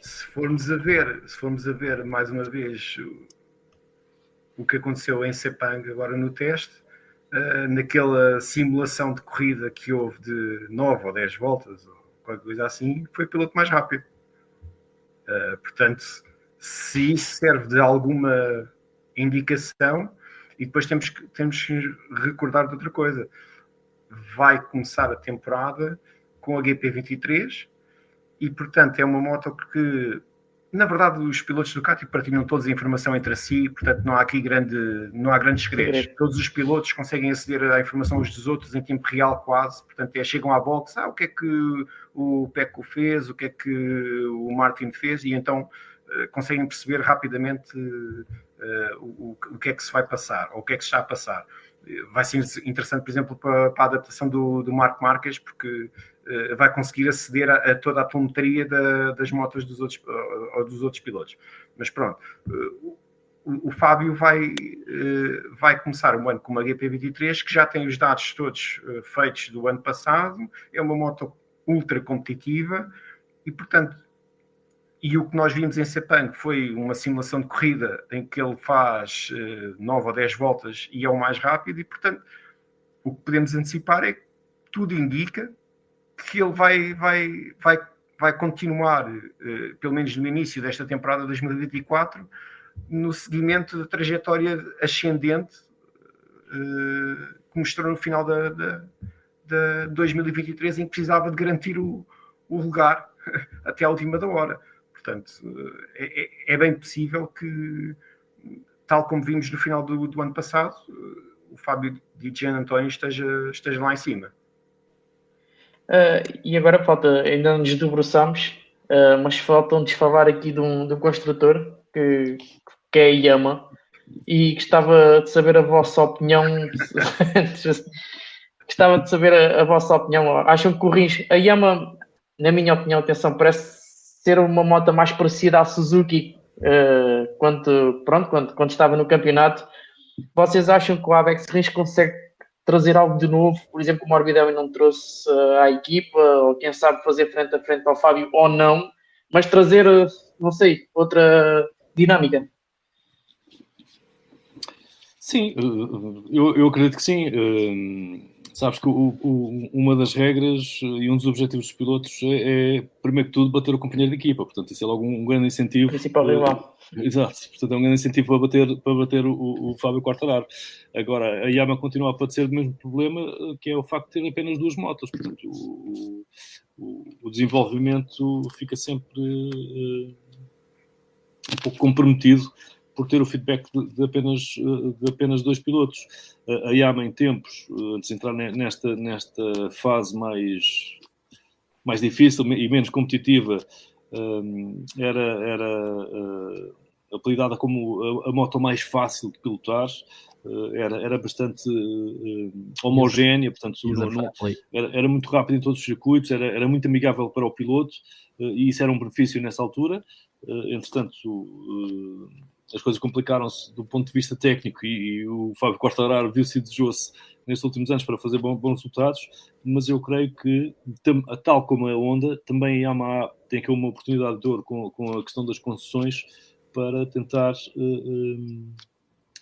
Se formos a ver, se formos a ver mais uma vez o, o que aconteceu em Sepang agora no teste, uh, naquela simulação de corrida que houve de 9 ou 10 voltas, ou qualquer coisa assim, foi o piloto mais rápido. Uh, portanto, se isso serve de alguma indicação, e depois temos que, temos que recordar de outra coisa vai começar a temporada com a GP23 e, portanto, é uma moto que, na verdade, os pilotos do Ducati partilham toda a informação entre si, portanto, não há aqui grande, não há grandes segredos. Todos os pilotos conseguem aceder à informação uns dos outros em tempo real, quase. Portanto, é, chegam à box, ah, o que é que o Pecco fez, o que é que o Martin fez, e então uh, conseguem perceber rapidamente uh, o, o que é que se vai passar, ou o que é que se está a passar vai ser interessante, por exemplo, para, para a adaptação do, do Marco Marques, porque uh, vai conseguir aceder a, a toda a telemetria da, das motos dos outros, uh, dos outros pilotos. Mas pronto, uh, o, o, Fábio vai, vai começar o ano com uma GP23 que já tem os dados todos feitos do ano passado, é uma moto ultra competitiva e, portanto, e o que nós vimos em Sepang foi uma simulação de corrida em que ele faz uh, 9 ou 10 voltas e é o mais rápido, e portanto o que podemos antecipar é que tudo indica que ele vai, vai, vai, vai continuar, uh, pelo menos no início desta temporada 2024, no seguimento da trajetória ascendente uh, que mostrou no final da, da, da 2023, em que precisava de garantir o, o lugar até a última da hora. Portanto, é, é, é bem possível que, tal como vimos no final do, do ano passado, o Fábio Di Gian António esteja, esteja lá em cima. Uh, e agora falta, ainda nos debruçamos, uh, mas falta-nos falar aqui de um, de um construtor que, que é a Yama e gostava de saber a vossa opinião. gostava de saber a, a, vossa opinião. Acham que o Rins, a Yama, na minha opinião, atenção, parece ser uma moto mais parecida à Suzuki uh, quando, pronto, quando, quando estava no campeonato. Vocês acham que o Avex Rins consegue trazer algo de novo, por exemplo, o Morbidelli não trouxe uh, à equipa, ou quem sabe fazer frente a frente ao Fábio ou não, mas trazer, uh, não sei, outra dinâmica? Sim, eu, eu acredito que sim. Sabes que o, o, uma das regras eh, e um dos objetivos dos pilotos é, é, primeiro que tudo, bater o companheiro de equipa. Portanto, isso é logo um, grande incentivo. Principal rival. Exato. Portanto, é um grande incentivo para bater, para bater o, o Fábio Quartararo. Agora, a Yama continua a padecer do mesmo problema, eh, que é o facto de ter apenas duas motos. Portanto, o, o desenvolvimento fica sempre uh, um pouco comprometido por ter o feedback de, de, apenas, de apenas dois pilotos. A Yama, em tempos, antes de entrar nesta, nesta fase mais, mais difícil e menos competitiva, era, era, apelidada como a, a, moto mais fácil de pilotar, era, era bastante homogénea, portanto não, era, era, muito rápido em todos os circuitos, era, era muito amigável para o piloto e isso era um benefício nessa altura. entretanto, as coisas complicaram-se do ponto de vista técnico e, e o Fábio Quartararo viu-se e desejou-se nestes últimos anos para fazer bons, bons resultados, mas eu creio que, tal como a Honda, também a Yamaha tem aqui uma oportunidade de ouro com, com a questão das concessões para tentar uh, uh,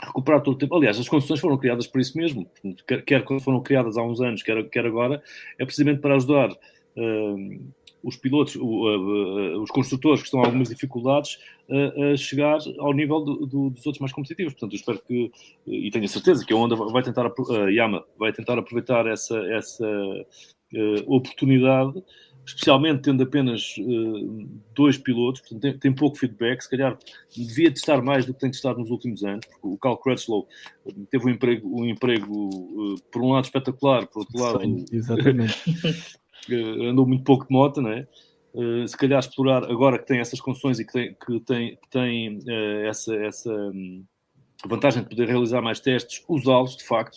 recuperar todo o tempo. Aliás, as concessões foram criadas por isso mesmo, quer, quer foram criadas há uns anos, quer, quer agora, é precisamente para ajudar. Uh, os pilotos, os construtores que estão em algumas dificuldades a, chegar ao nível do, do, dos outros mais competitivos. Portanto, eu espero que, e tenho a certeza que a Honda vai tentar, a Yama vai tentar aproveitar essa, essa uh, oportunidade, especialmente tendo apenas uh, dois pilotos, portanto, tem, tem, pouco feedback, se calhar devia testar mais do que tem testado nos últimos anos, porque o Cal Crutchlow teve um emprego, um emprego por um lado espetacular, por outro lado... Sim, exatamente. andou muito pouco de moto, não é? Uh, se calhar explorar agora que tem essas condições e que tem, que tem, que tem uh, essa, essa um, vantagem de poder realizar mais testes, usá-los de facto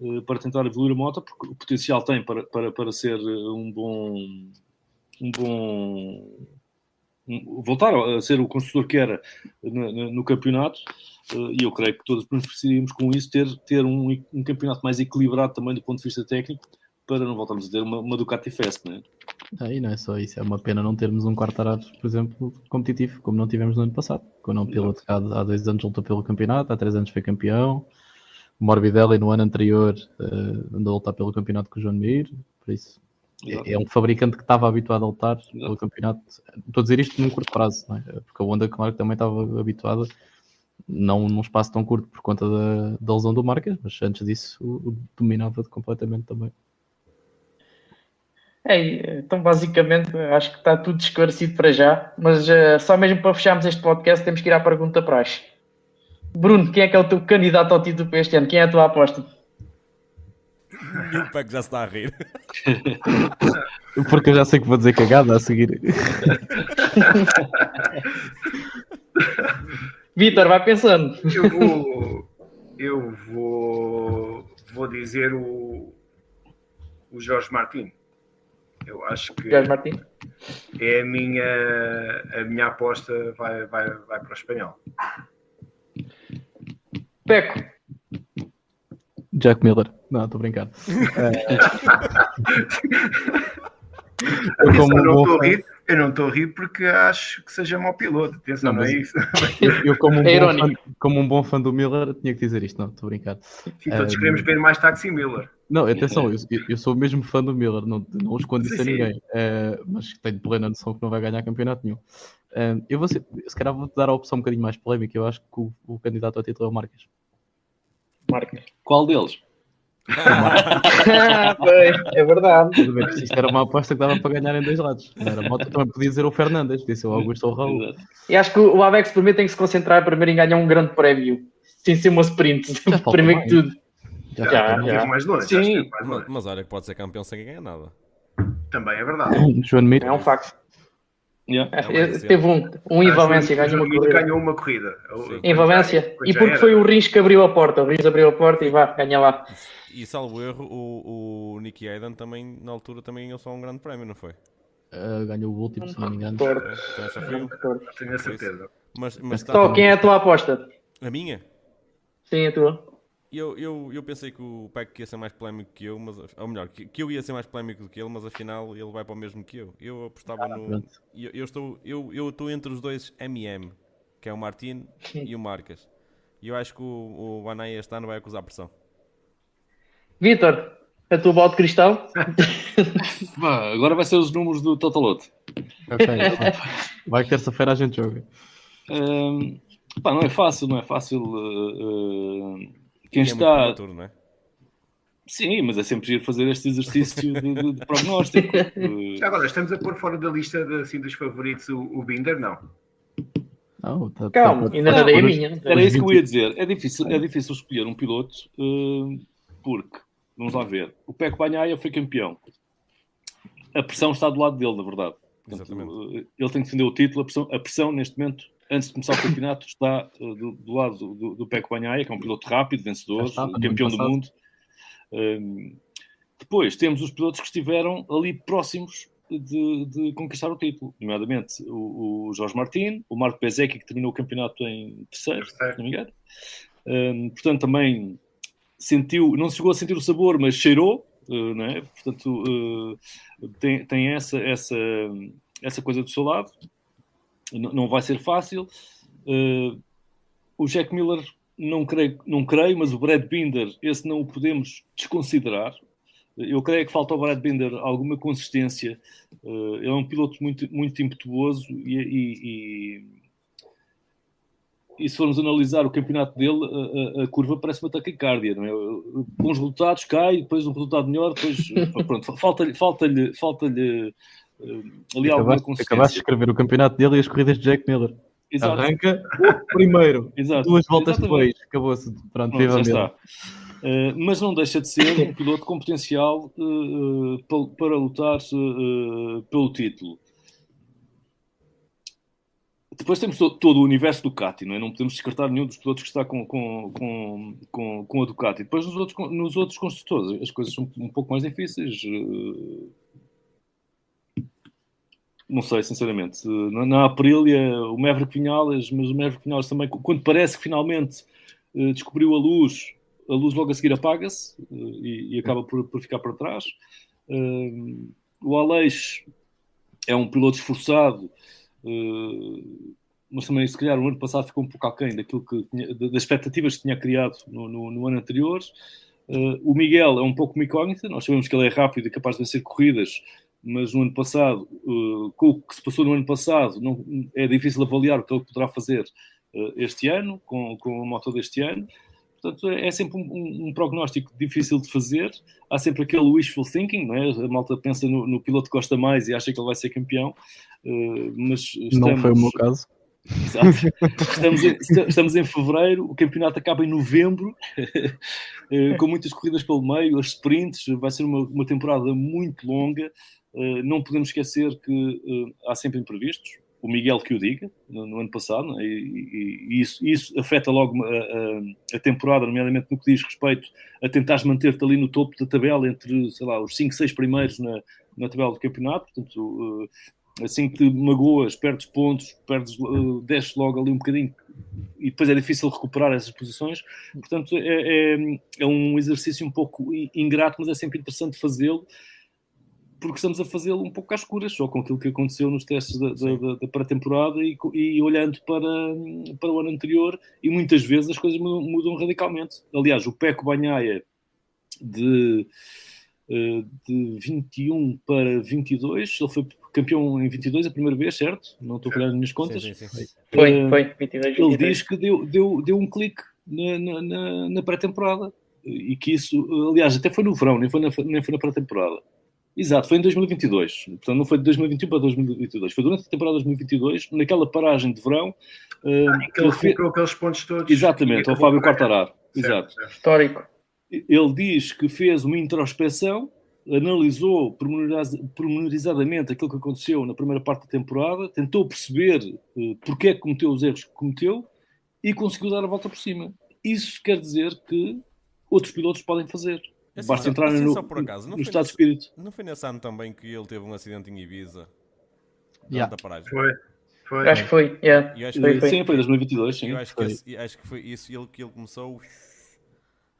uh, para tentar evoluir a moto, porque o potencial tem para, para, para ser um bom. Um bom voltar a ser o construtor que era no, no, no campeonato, e eu creio que todos beneficiaríamos com isso, ter, ter um, um campeonato mais equilibrado também do ponto de vista técnico, para não voltarmos a ter uma, uma Ducati Fest, não é? Aí não é só isso, é uma pena não termos um Quartararo, por exemplo, competitivo, como não tivemos no ano passado. Quando um piloto há, há dois anos lutou pelo campeonato, há três anos foi campeão. O Morbidelli no ano anterior uh, andou a lutar pelo campeonato com o João Mir, por isso é, é, um fabricante que estava habituado a lutar Exato. pelo campeonato. Estou a dizer isto num curto prazo, é? porque a Honda, claro também estava habituada, não num espaço tão curto por conta da, da lesão do Marques, mas antes disso o, dominava completamente também. É, então, basicamente, acho que está tudo esclarecido para já, mas uh, só mesmo para fecharmos este podcast, temos que ir à pergunta praxe. Bruno, quem é que é o teu candidato ao título para este ano? Quem é a tua aposta? o Peco já se está a rir. Porque eu já sei que vou dizer cagada a seguir. Vitor, vai pensando. Eu vou, eu vou, vou dizer o, o Jorge Martins. Eu acho que Jorge Martins? é a minha, a minha aposta vai, vai, vai para o espanhol. Peco. Jack Miller. Não, estou brincando. eu, como não estou a rir, eu não estou a rir porque acho que seja mau piloto. Atenção, não, não é isso. Eu, eu como, um é bom fã, como um bom fã do Miller, tinha que dizer isto. Não, estou a brincar. Sim, todos um, queremos ver mais Taxi Miller. Não, atenção, eu, eu sou mesmo fã do Miller, não, não escondo isso a ninguém, uh, mas tenho plena noção que não vai ganhar campeonato nenhum. Uh, eu vou ser, se calhar vou dar a opção um bocadinho mais polémica, eu acho que o, o candidato ao título é o Marques. Marques. Qual deles? é verdade. Isto era uma aposta que dava para ganhar em dois lados. Era moto, também podia dizer o Fernandes, disse o Augusto ou o Raul. E acho que o Avex primeiro tem que se concentrar primeiro em ganhar um grande prémio, sem ser uma sprint, primeiro que tudo. Já, já, já. mais longe. Sim. Mais longe. Mas olha que pode ser campeão sem ganhar nada. Também é verdade. João Mir. É um facto. Yeah. É, teve um, um em Valência, ganhou uma corrida. ganhou uma corrida. Em Valência. E porque foi o Rins que abriu a porta. O Rins abriu a porta e vá, ganha lá. E salvo erro, o, o Nicky Hayden também, na altura, também ganhou só um grande prémio, não foi? Uh, ganhou o último, se não me engano. Então, só foi um. Tenho a certeza. Mas, mas tá... Então, quem é a tua aposta? A minha? Sim, a tua. Eu, eu, eu pensei que o Peck ia ser mais polémico que eu, mas, ou melhor, que, que eu ia ser mais polémico do que ele, mas afinal ele vai para o mesmo que eu. Eu apostava ah, no. Eu, eu, estou, eu, eu estou entre os dois MM, que é o Martin e o Marcas. E eu acho que o, o Banai este ano vai acusar pressão. Vitor, a tua bola de cristal? agora vai ser os números do Totalote. Ok, vai que terça-feira a gente joga. Um, pá, não é fácil, não é fácil. Uh, uh quem é está. Futuro, não é? Sim, mas é sempre ir fazer este exercício de, de, de prognóstico. Já agora, estamos a pôr fora da lista de, assim, dos favoritos o, o Binder? Não. Não, tá, Calma, tá, ainda não, dei a minha. Era isso que eu ia dizer. É difícil, é difícil escolher um piloto uh, porque, vamos lá ver, o Peco Banhaia foi campeão. A pressão está do lado dele, na verdade. Portanto, Exatamente. ele tem que defender o título, a pressão, a pressão neste momento antes de começar o campeonato, está uh, do, do, lado do, do Peco Banhaia, que é um piloto rápido, vencedor, está, campeão do mundo. Um, depois temos os pilotos que estiveram ali próximos de, de conquistar o título, nomeadamente o, o Jorge Martin, o Marco Bezecchi, que terminou o campeonato em terceiro, se não me engano. Um, portanto, também sentiu, não chegou a sentir o sabor, mas cheirou, uh? Portanto, uh, tem, tem essa, essa, essa coisa do seu lado. N não vai ser fácil. Uh, o Jack Miller, não creio, não creio, mas o Brad Binder, esse não o podemos desconsiderar. Eu creio que falta ao Brad Binder alguma consistência. Ele é um piloto muito, muito impetuoso e, e, e, e, se formos analisar o campeonato dele, a, a curva parece uma taquicardia. Não é? Bons resultados, cai, depois um resultado melhor, depois pronto, falta-lhe falta -lhe, falta -lhe, uh, ali alguma consistência. Acabaste de escrever o campeonato dele e as corridas de Jack Miller. Exato. Arranca primeiro, Exato. duas voltas Exatamente. depois, acabou-se. Pronto, Pronto já está. Uh, mas não deixa de ser um piloto com potencial uh, uh, para, lutar pelo título. Depois temos todo, o universo Ducati, não é? Não podemos descartar nenhum dos pilotos que está com, com, com, com, a Ducati. Depois nos outros, nos outros construtores as coisas são um pouco mais difíceis. Não sei, sinceramente. Na, na Aprilia, o Maverick Vinales, mas o Maverick Vinales também, quando parece que finalmente descobriu a luz, a luz logo a seguir apaga-se eh, e, e, acaba por, por, ficar para trás. O Aleix é um piloto esforçado, mas também, se calhar, o ano passado ficou um pouco aquém daquilo que tinha, das expectativas que tinha criado no, no, no ano anterior. Uh, o Miguel é um pouco uma incógnita, nós sabemos que ele é rápido e capaz de vencer corridas, mas no ano passado, com o que se passou no ano passado, não, é difícil avaliar o que ele poderá fazer este ano, com, com a moto deste ano. Portanto, é sempre um, um, um, prognóstico difícil de fazer. Há sempre aquele wishful thinking, não é? A malta pensa no, no piloto que gosta mais e acha que ele vai ser campeão. Uh, mas estamos... Não foi o meu caso. Exato. Estamos em, estamos em fevereiro, o campeonato acaba em novembro, uh, com muitas corridas pelo meio, as sprints. Vai ser uma, uma temporada muito longa. Uh, não podemos esquecer que há sempre imprevistos o Miguel que o diga, no, no ano passado, é? e, e, e isso, isso, afeta logo a, a, a, temporada, nomeadamente no que diz respeito a tentar manter-te ali no topo da tabela, entre, sei lá, os 5, 6 primeiros na, na tabela do campeonato, portanto, eh, assim que te magoas, perdes pontos, perdes, uh, desces logo ali um bocadinho, e depois é difícil recuperar essas posições, portanto, é, é, é um exercício um pouco ingrato, mas é sempre interessante fazê-lo, porque estamos a fazê-lo um pouco às escuras, só com aquilo que aconteceu nos testes da, da, da pré-temporada e, e, olhando para, para o ano anterior, e muitas vezes as coisas mudam, mudam radicalmente. Aliás, o Peco Banhaia de, eh, de 21 para 22, ele foi campeão em 22 a primeira vez, certo? Não estou a olhar nas minhas contas. Sim, sim, sim. Foi, foi, 22, 22. Ele diz que deu, deu, deu um clique na, na, na pré-temporada e que isso, aliás, até foi no verão, nem foi na, nem foi na pré-temporada Exato, foi em 2022. Portanto, não foi de 2021 para 2022. Foi durante a temporada de 2022, naquela paragem de verão. Uh, ah, que ele fez... aqueles pontos todos. Exatamente, ao Fábio Quartararo. Exato. Certo. Histórico. Ele diz que fez uma introspeção, analisou pormenorizadamente aquilo que aconteceu na primeira parte da temporada, tentou perceber uh, porque é que cometeu os erros que cometeu e conseguiu dar a volta por cima. Isso quer dizer que outros pilotos podem fazer. Assim, Basta entrar assim, no, por acaso, no estado de espírito. Não foi nesse ano também que ele teve um acidente em Ibiza? Yeah. Foi. Foi. Acho que foi, yeah. acho foi, foi. Sim, foi 2022, sim. Eu acho, que, esse, acho que foi isso ele, que ele começou...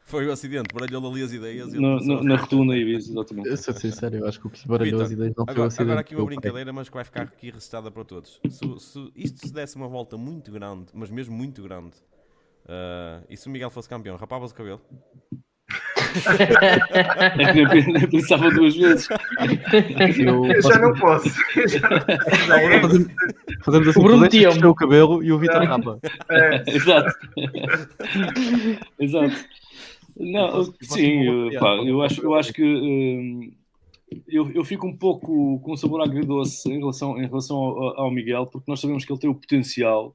Foi o acidente, baralhou ali as ideias. No, no, na rotunda Ibiza, exatamente. Eu sou sincero, eu acho que o que baralhou Victor, as ideias não agora, foi o acidente. Agora aqui uma brincadeira, mas que vai ficar aqui resistada para todos. Se, se isto se desse uma volta muito grande, mas mesmo muito grande, uh, e se o Miguel fosse campeão, rapava-se o cabelo? Nem, pensava duas vezes. Eu, eu já não posso. Já Fazemos, fazemos assim, o Bruno o, o cabelo e o Vitor rapa. É. Exato. Exato. Não, sim, pá, eu, acho, eu acho que hum, eu, eu fico um pouco com um sabor agridoce em relação, em relação ao, ao Miguel, porque nós sabemos que ele tem o potencial.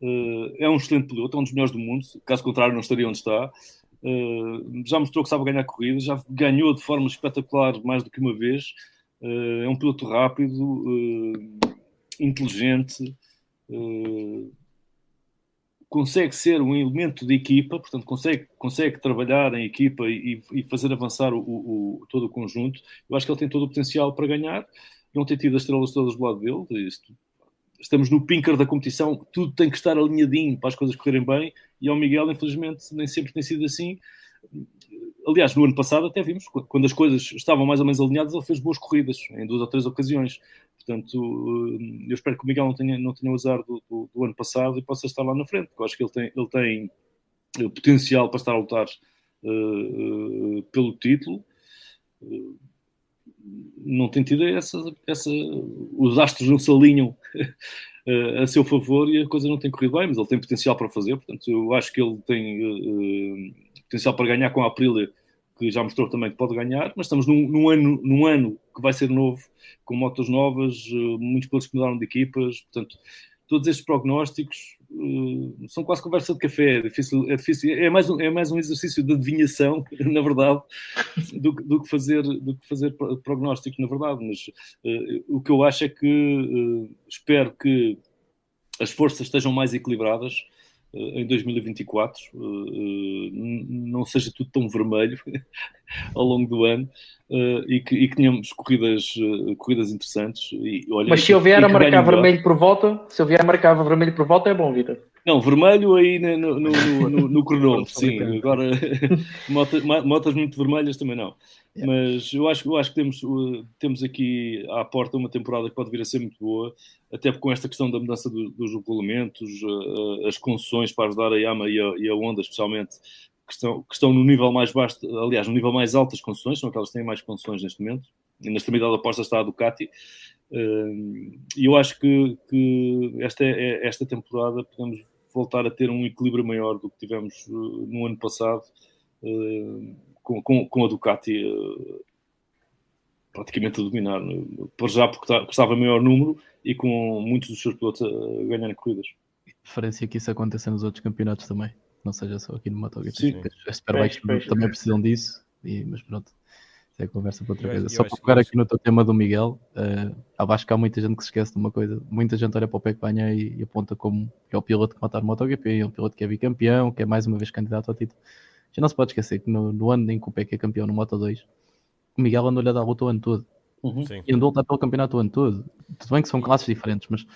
Uh, é um excelente piloto, é um dos melhores do mundo. Caso contrário, não estaria onde está. Uh, já mostrou que sabe ganhar corridas, já ganhou de forma espetacular mais do que uma vez. Uh, é um piloto rápido, uh, inteligente, consegue ser um elemento de equipa, portanto, consegue, consegue trabalhar em equipa e, e fazer avançar o, o, todo o conjunto, eu acho que ele tem todo o potencial para ganhar. Não tem tido as estrelas todas do lado dele, isto, estamos no pinker da competição, tudo tem que estar alinhadinho para as coisas correrem bem, e ao Miguel, infelizmente, nem sempre tem sido assim. Aliás, no ano passado até vimos, quando as coisas estavam mais ou menos alinhadas, ele fez boas corridas em duas ou três ocasiões. Portanto, eh, eu espero que o Miguel não tenha, não tenha o azar do, do, do ano passado e possa estar lá na frente, porque eu acho que ele tem, ele tem eh, potencial para estar a lutar uh, uh, pelo título. Uh, não tem tido essa, essa. Os astros não se alinham a seu favor e a coisa não tem corrido bem, mas ele tem potencial para fazer. Portanto, eu acho que ele tem potencial para ganhar com a Aprilia que já mostrou também que pode ganhar, mas estamos num, num, ano, num ano que vai ser novo, com motos novas, eh, muitos pilotos que mudaram de equipas, portanto, todos estes prognósticos uh, são quase conversa de café, é difícil, é, difícil, é, mais um, é mais um exercício de adivinhação, na verdade, do, do, que, fazer, do que fazer prognósticos, na verdade, mas uh, o que eu acho é que uh, espero que as forças estejam mais equilibradas, em 2024 eh, eh, não seja tudo tão vermelho ao longo do ano e que, e que tenhamos corridas, corridas interessantes. E, olha, Mas se eu vier a marcar vermelho por volta, se eu vier a marcar vermelho por volta, é bom, Vitor. Não, vermelho aí no, no, no, no cronômetro, sim. Agora, motas, motas muito vermelhas também não. Mas eu acho, eu acho que temos, temos aqui à porta uma temporada que pode vir a ser muito boa, até com esta questão da mudança do, dos regulamentos, as concessões para ajudar a Yama e a, e a Honda, especialmente, que estão, que estão no nível mais baixo, aliás, no nível mais alto das concessões, são aquelas que têm mais concessões neste momento. E na extremidade oposta está a Ducati. E eu acho que, que esta, é, esta temporada podemos voltar a ter um equilíbrio maior do que tivemos uh, no ano passado uh, com, com, com, a Ducati uh, praticamente a dominar, por já porque tá, estava maior número e com muitos dos seus pilotos a ganhar corridas. Diferença que isso aconteça nos outros campeonatos também, não seja só aqui no MotoGP. As Superbikes também precisam disso, e, mas pronto. Isso é conversa para outra coisa. Só para pegar aqui no teu tema do Miguel, uh, acho que há muita gente que se esquece de uma coisa. Muita gente olha para o Peco Banha e, e, aponta como que é o piloto que matar o MotoGP, é um piloto que é bicampeão, que é mais uma vez candidato ao título. Já não se pode esquecer que no, no ano em que o Peco é campeão no Moto 2, o Miguel andou-lhe a dar luta o ano todo. Uhum. E andou a lutar pelo campeonato o ano todo. Tudo bem que são classes diferentes, mas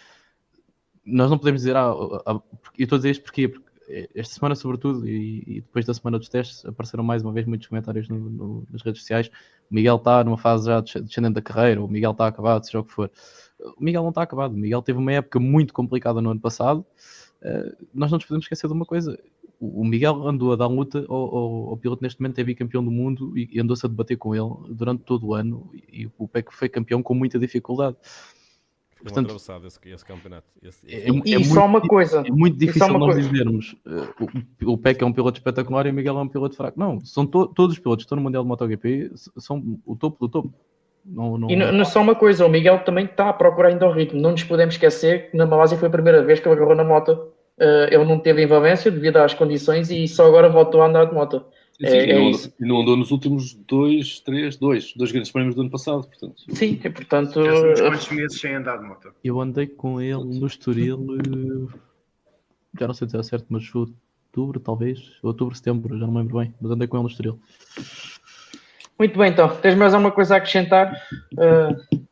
nós não podemos dizer. Ah, ah, ah eu estou a dizer isto porque, porque esta semana, sobretudo, e, e, depois da semana dos testes, apareceram mais uma vez muitos comentários no, no, nas redes sociais. O Miguel está numa fase já descendente da carreira, o Miguel está acabado, seja o que for. O Miguel não está acabado. O Miguel teve uma época muito complicada no ano passado. Uh, nós não nos podemos esquecer de uma coisa: o, Miguel andou a dar luta ao, ao, ao, piloto neste momento, é bicampeão do mundo e, andou-se a debater com ele durante todo o ano. E, e o PEC foi campeão com muita dificuldade. Portanto, atravessado esse, esse campeonato. Esse, esse... É, é, é, só uma coisa. É muito difícil nós coisa. dizermos uh, o, o Peck é um piloto espetacular e o Miguel é um piloto fraco. Não, são to, todos os pilotos que estão no Mundial de MotoGP são o topo do topo. Não, não... E não, não só uma coisa, o Miguel também está a procurar ainda o ritmo. Não nos podemos esquecer que na Malásia foi a primeira vez que ele agarrou na moto. Uh, ele não teve envolvência devido às condições e só agora voltou a andar de moto. Sim, é, é isso. E não andou nos últimos dois, três, dois, dois grandes prémios do ano passado, portanto. Sim, e portanto. Já quantos meses sem andar de moto? Eu andei com ele no Estoril, eh, já não sei dizer certo, mas outubro, talvez, outubro, setembro, já não me lembro bem, mas andei com ele no Estoril. Muito bem, então. Tens mais alguma coisa a acrescentar? Uh,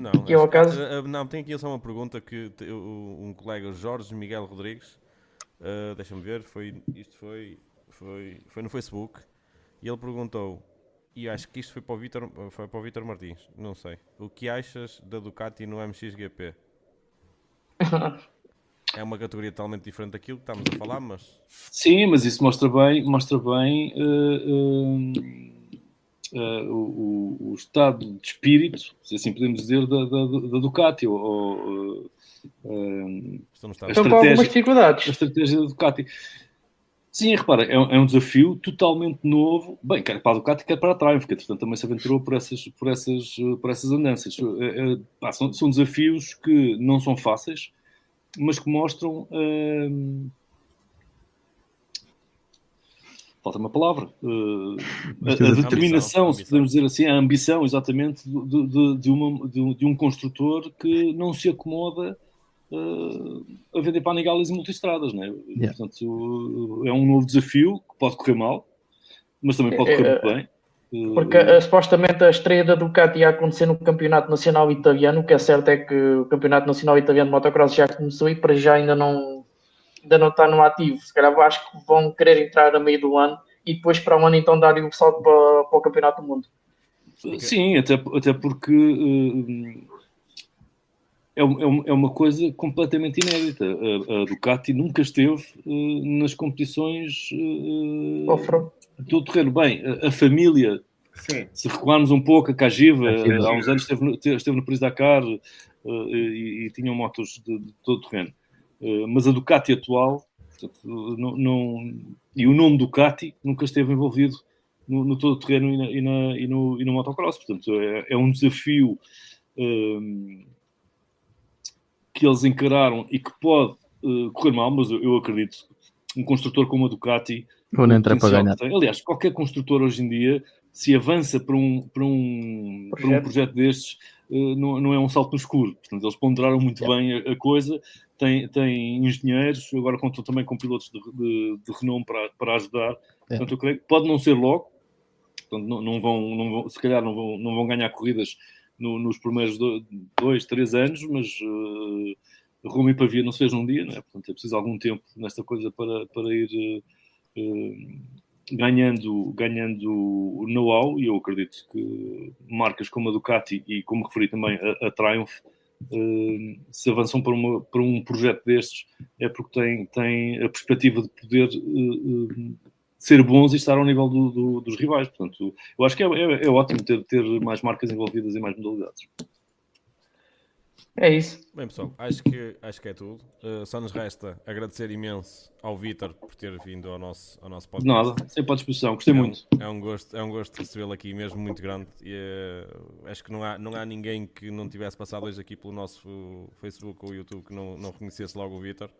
não, aqui ao caso? Uh, não, tem aqui só uma pergunta que um colega, Jorge Miguel Rodrigues, uh, deixa-me ver, foi, isto foi foi, foi no Facebook, e ele perguntou, e acho que isto foi para o Vitor, foi para o Vitor Martins, não sei. O que achas da Ducati no MXGP? é uma categoria totalmente diferente daquilo que estamos a falar, mas... Sim, mas isso mostra bem, mostra bem uh, uh, uh, o, o, estado de espírito, se assim podemos dizer, da, da, da Ducati, ou, ou Estão com algumas dificuldades. A estratégia da Ducati. Sim, repara, é, é, um desafio totalmente novo, bem, quer para a Ducati, quer para a Triumph, que portanto também se aventurou por essas, por essas, por essas andanças. É, é, pá, são, são, desafios que não são fáceis, mas que mostram. Hum, falta uma palavra. Uh, a, a, determinação, se podemos dizer assim, a ambição, exatamente, de, de, de, uma, de, um construtor que não se acomoda uh, a vender panigalas e multistradas, né? Yeah. Portanto, é um novo desafio que pode correr mal, mas também pode correr muito bem. Porque uh, supostamente a estreia da Ducati ia acontecer no Campeonato Nacional Italiano, o que é certo é que o Campeonato Nacional Italiano de Motocross já começou e para já ainda não, ainda não está no ativo. Se calhar acho que vão querer entrar a meio do ano e depois para um ano então dar o salto para, para o Campeonato do Mundo. Sim, até, até porque uh, é, é, uma coisa completamente inédita. A, a Ducati nunca esteve uh, nas competições uh, do terreno. Bem, a, a família, Sim. se recuarmos um pouco, a Cagiva, há uns anos esteve no, esteve no Paris Dakar uh, e, e tinham motos de, de todo o terreno. mas a Ducati atual, portanto, não, não, e o nome Ducati nunca esteve envolvido no, no todo o terreno e, na, e, na, e, no, e no motocross. Portanto, é, é um desafio um, que eles encararam e que pode uh, correr mal, mas eu, eu, acredito um construtor como a Ducati. Ou não entra para ganhar. Aliás, qualquer construtor hoje em dia, se avança para um, para um, projeto. Para um projeto destes, uh, não, não é um salto no escuro. Portanto, eles ponderaram muito yeah. bem a, a, coisa. Tem, tem engenheiros, agora contam também com pilotos de, de, de renome para, para ajudar. Portanto, eu creio que pode não ser logo, portanto, não, não, vão, não vão, se calhar não vão, não vão ganhar corridas no, nos primeiros dois, três anos, mas uh, Roma e Pavia não se fez num dia, é? portanto é preciso algum tempo nesta coisa para, para ir uh, ganhando, ganhando know-how e eu acredito que marcas como a Ducati e como referi também a, a Triumph uh, se avançam para, uma, para um projeto destes é porque têm, têm a perspectiva de poder uh, ser bons e estar ao nível do, do, dos rivais. Portanto, eu acho que é, é, é, ótimo ter, ter mais marcas envolvidas em mais modalidades. É isso. Bem, pessoal, acho que, acho que é tudo. Uh, só nos resta agradecer imenso ao Vitor por ter vindo ao nosso, ao nosso podcast. Nada, sempre à disposição, gostei é muito. é um gosto, é um gosto recebê-lo aqui, mesmo muito grande. E, uh, acho que não há, não há ninguém que não tivesse passado hoje aqui pelo nosso Facebook ou YouTube que não, não reconhecesse logo o Vitor.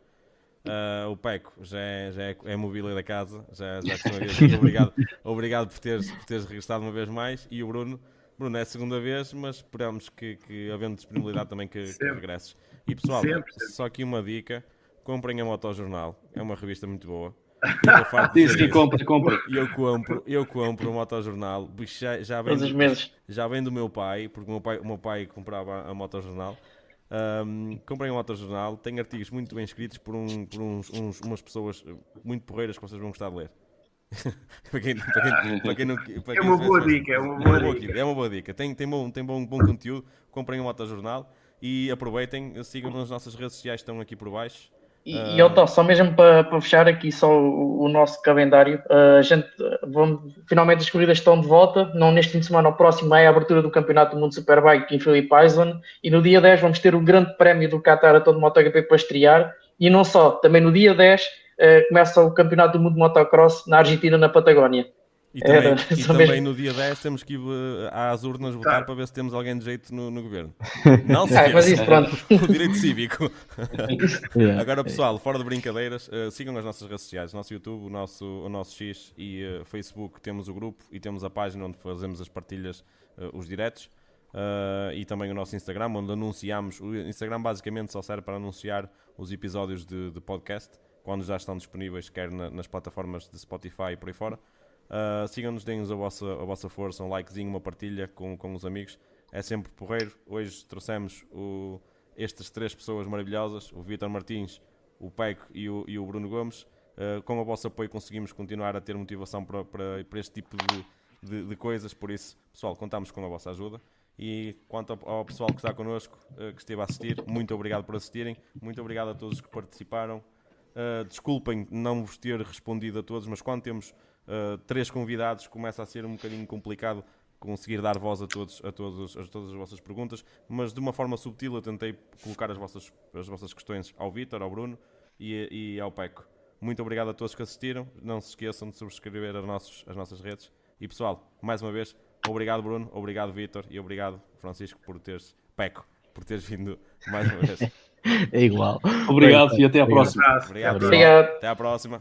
Uh, o Peco já é, já é, é mobília da casa, já, já é obrigado, obrigado por teres, por teres regressado uma vez mais. E o Bruno, Bruno é a segunda vez, mas esperamos que, que havendo disponibilidade também que, que regresses. E pessoal, sempre, sempre. só aqui uma dica: comprem a Motojornal, é uma revista muito boa. Diz que compra, compra. Eu compro, eu compro o Motojornal, já, já, vem, já vem do meu pai, porque o meu pai, o meu pai comprava a Motojornal. Um, comprem um autojornal, tem artigos muito bem escritos por, um, por uns, uns, umas pessoas muito porreiras que vocês vão gostar de ler. para quem, para quem, para quem não, para é uma boa dica, é uma boa, dica. É uma boa dica. Tem, tem, bom, tem bom, bom conteúdo. Comprem um autojornal e aproveitem, sigam nas nossas redes sociais, estão aqui por baixo. E, uh... e só mesmo para, para, fechar aqui só o, o nosso calendário, uh, gente, vamos, finalmente as corridas estão de volta, não neste fim de semana, o próximo é a abertura do Campeonato do Mundo Superbike em Philip Island, e no dia 10 vamos ter o grande prémio do Qatar a todo MotoGP para estrear, e não só, também no dia 10 uh, começa o Campeonato do Mundo de Motocross na Argentina, na Patagónia. E também, Era, e também no dia 10 temos que ir uh, às urnas votar tá. para ver se temos alguém de jeito no, no governo. Não se ah, mas isso, pronto. o direito cívico. yeah. Agora, pessoal, fora de brincadeiras, uh, sigam as nossas redes sociais, o nosso YouTube, o nosso, o nosso X e uh, Facebook. Temos o grupo e temos a página onde fazemos as partilhas, uh, os diretos. e também o nosso Instagram, onde anunciamos. O Instagram basicamente só serve para anunciar os episódios de, de podcast, quando já estão disponíveis, quer na, nas plataformas de Spotify e por aí fora. Uh, Sigam-nos, deem-nos a vossa, a vossa força, um likezinho, uma partilha com, com os amigos. É sempre porreiro. Hoje trouxemos o, estas três pessoas maravilhosas: o Vitor Martins, o Peco e o, e o Bruno Gomes. Uh, com o vosso apoio conseguimos continuar a ter motivação para, para, para este tipo de, de, de, coisas. Por isso, pessoal, contamos com a vossa ajuda. E quanto ao, ao pessoal que está connosco, uh, que esteve a assistir, muito obrigado por assistirem. Muito obrigado a todos que participaram. Uh, desculpem não vos ter respondido a todos, mas quando temos uh, três convidados, começa a ser um bocadinho complicado conseguir dar voz a, todos, a, todos, a todas as vossas perguntas, mas de uma forma subtil eu tentei colocar as vossas, as vossas questões ao Vitor, ao Bruno e, e ao Peco. Muito obrigado a todos que assistiram. Não se esqueçam de subscrever as, nossos, as nossas redes. E pessoal, mais uma vez, obrigado Bruno, obrigado Vitor e obrigado Francisco por teres, Peco, por teres vindo mais uma vez. É igual. Obrigado e até à próxima. Obrigado. obrigado. Até à próxima.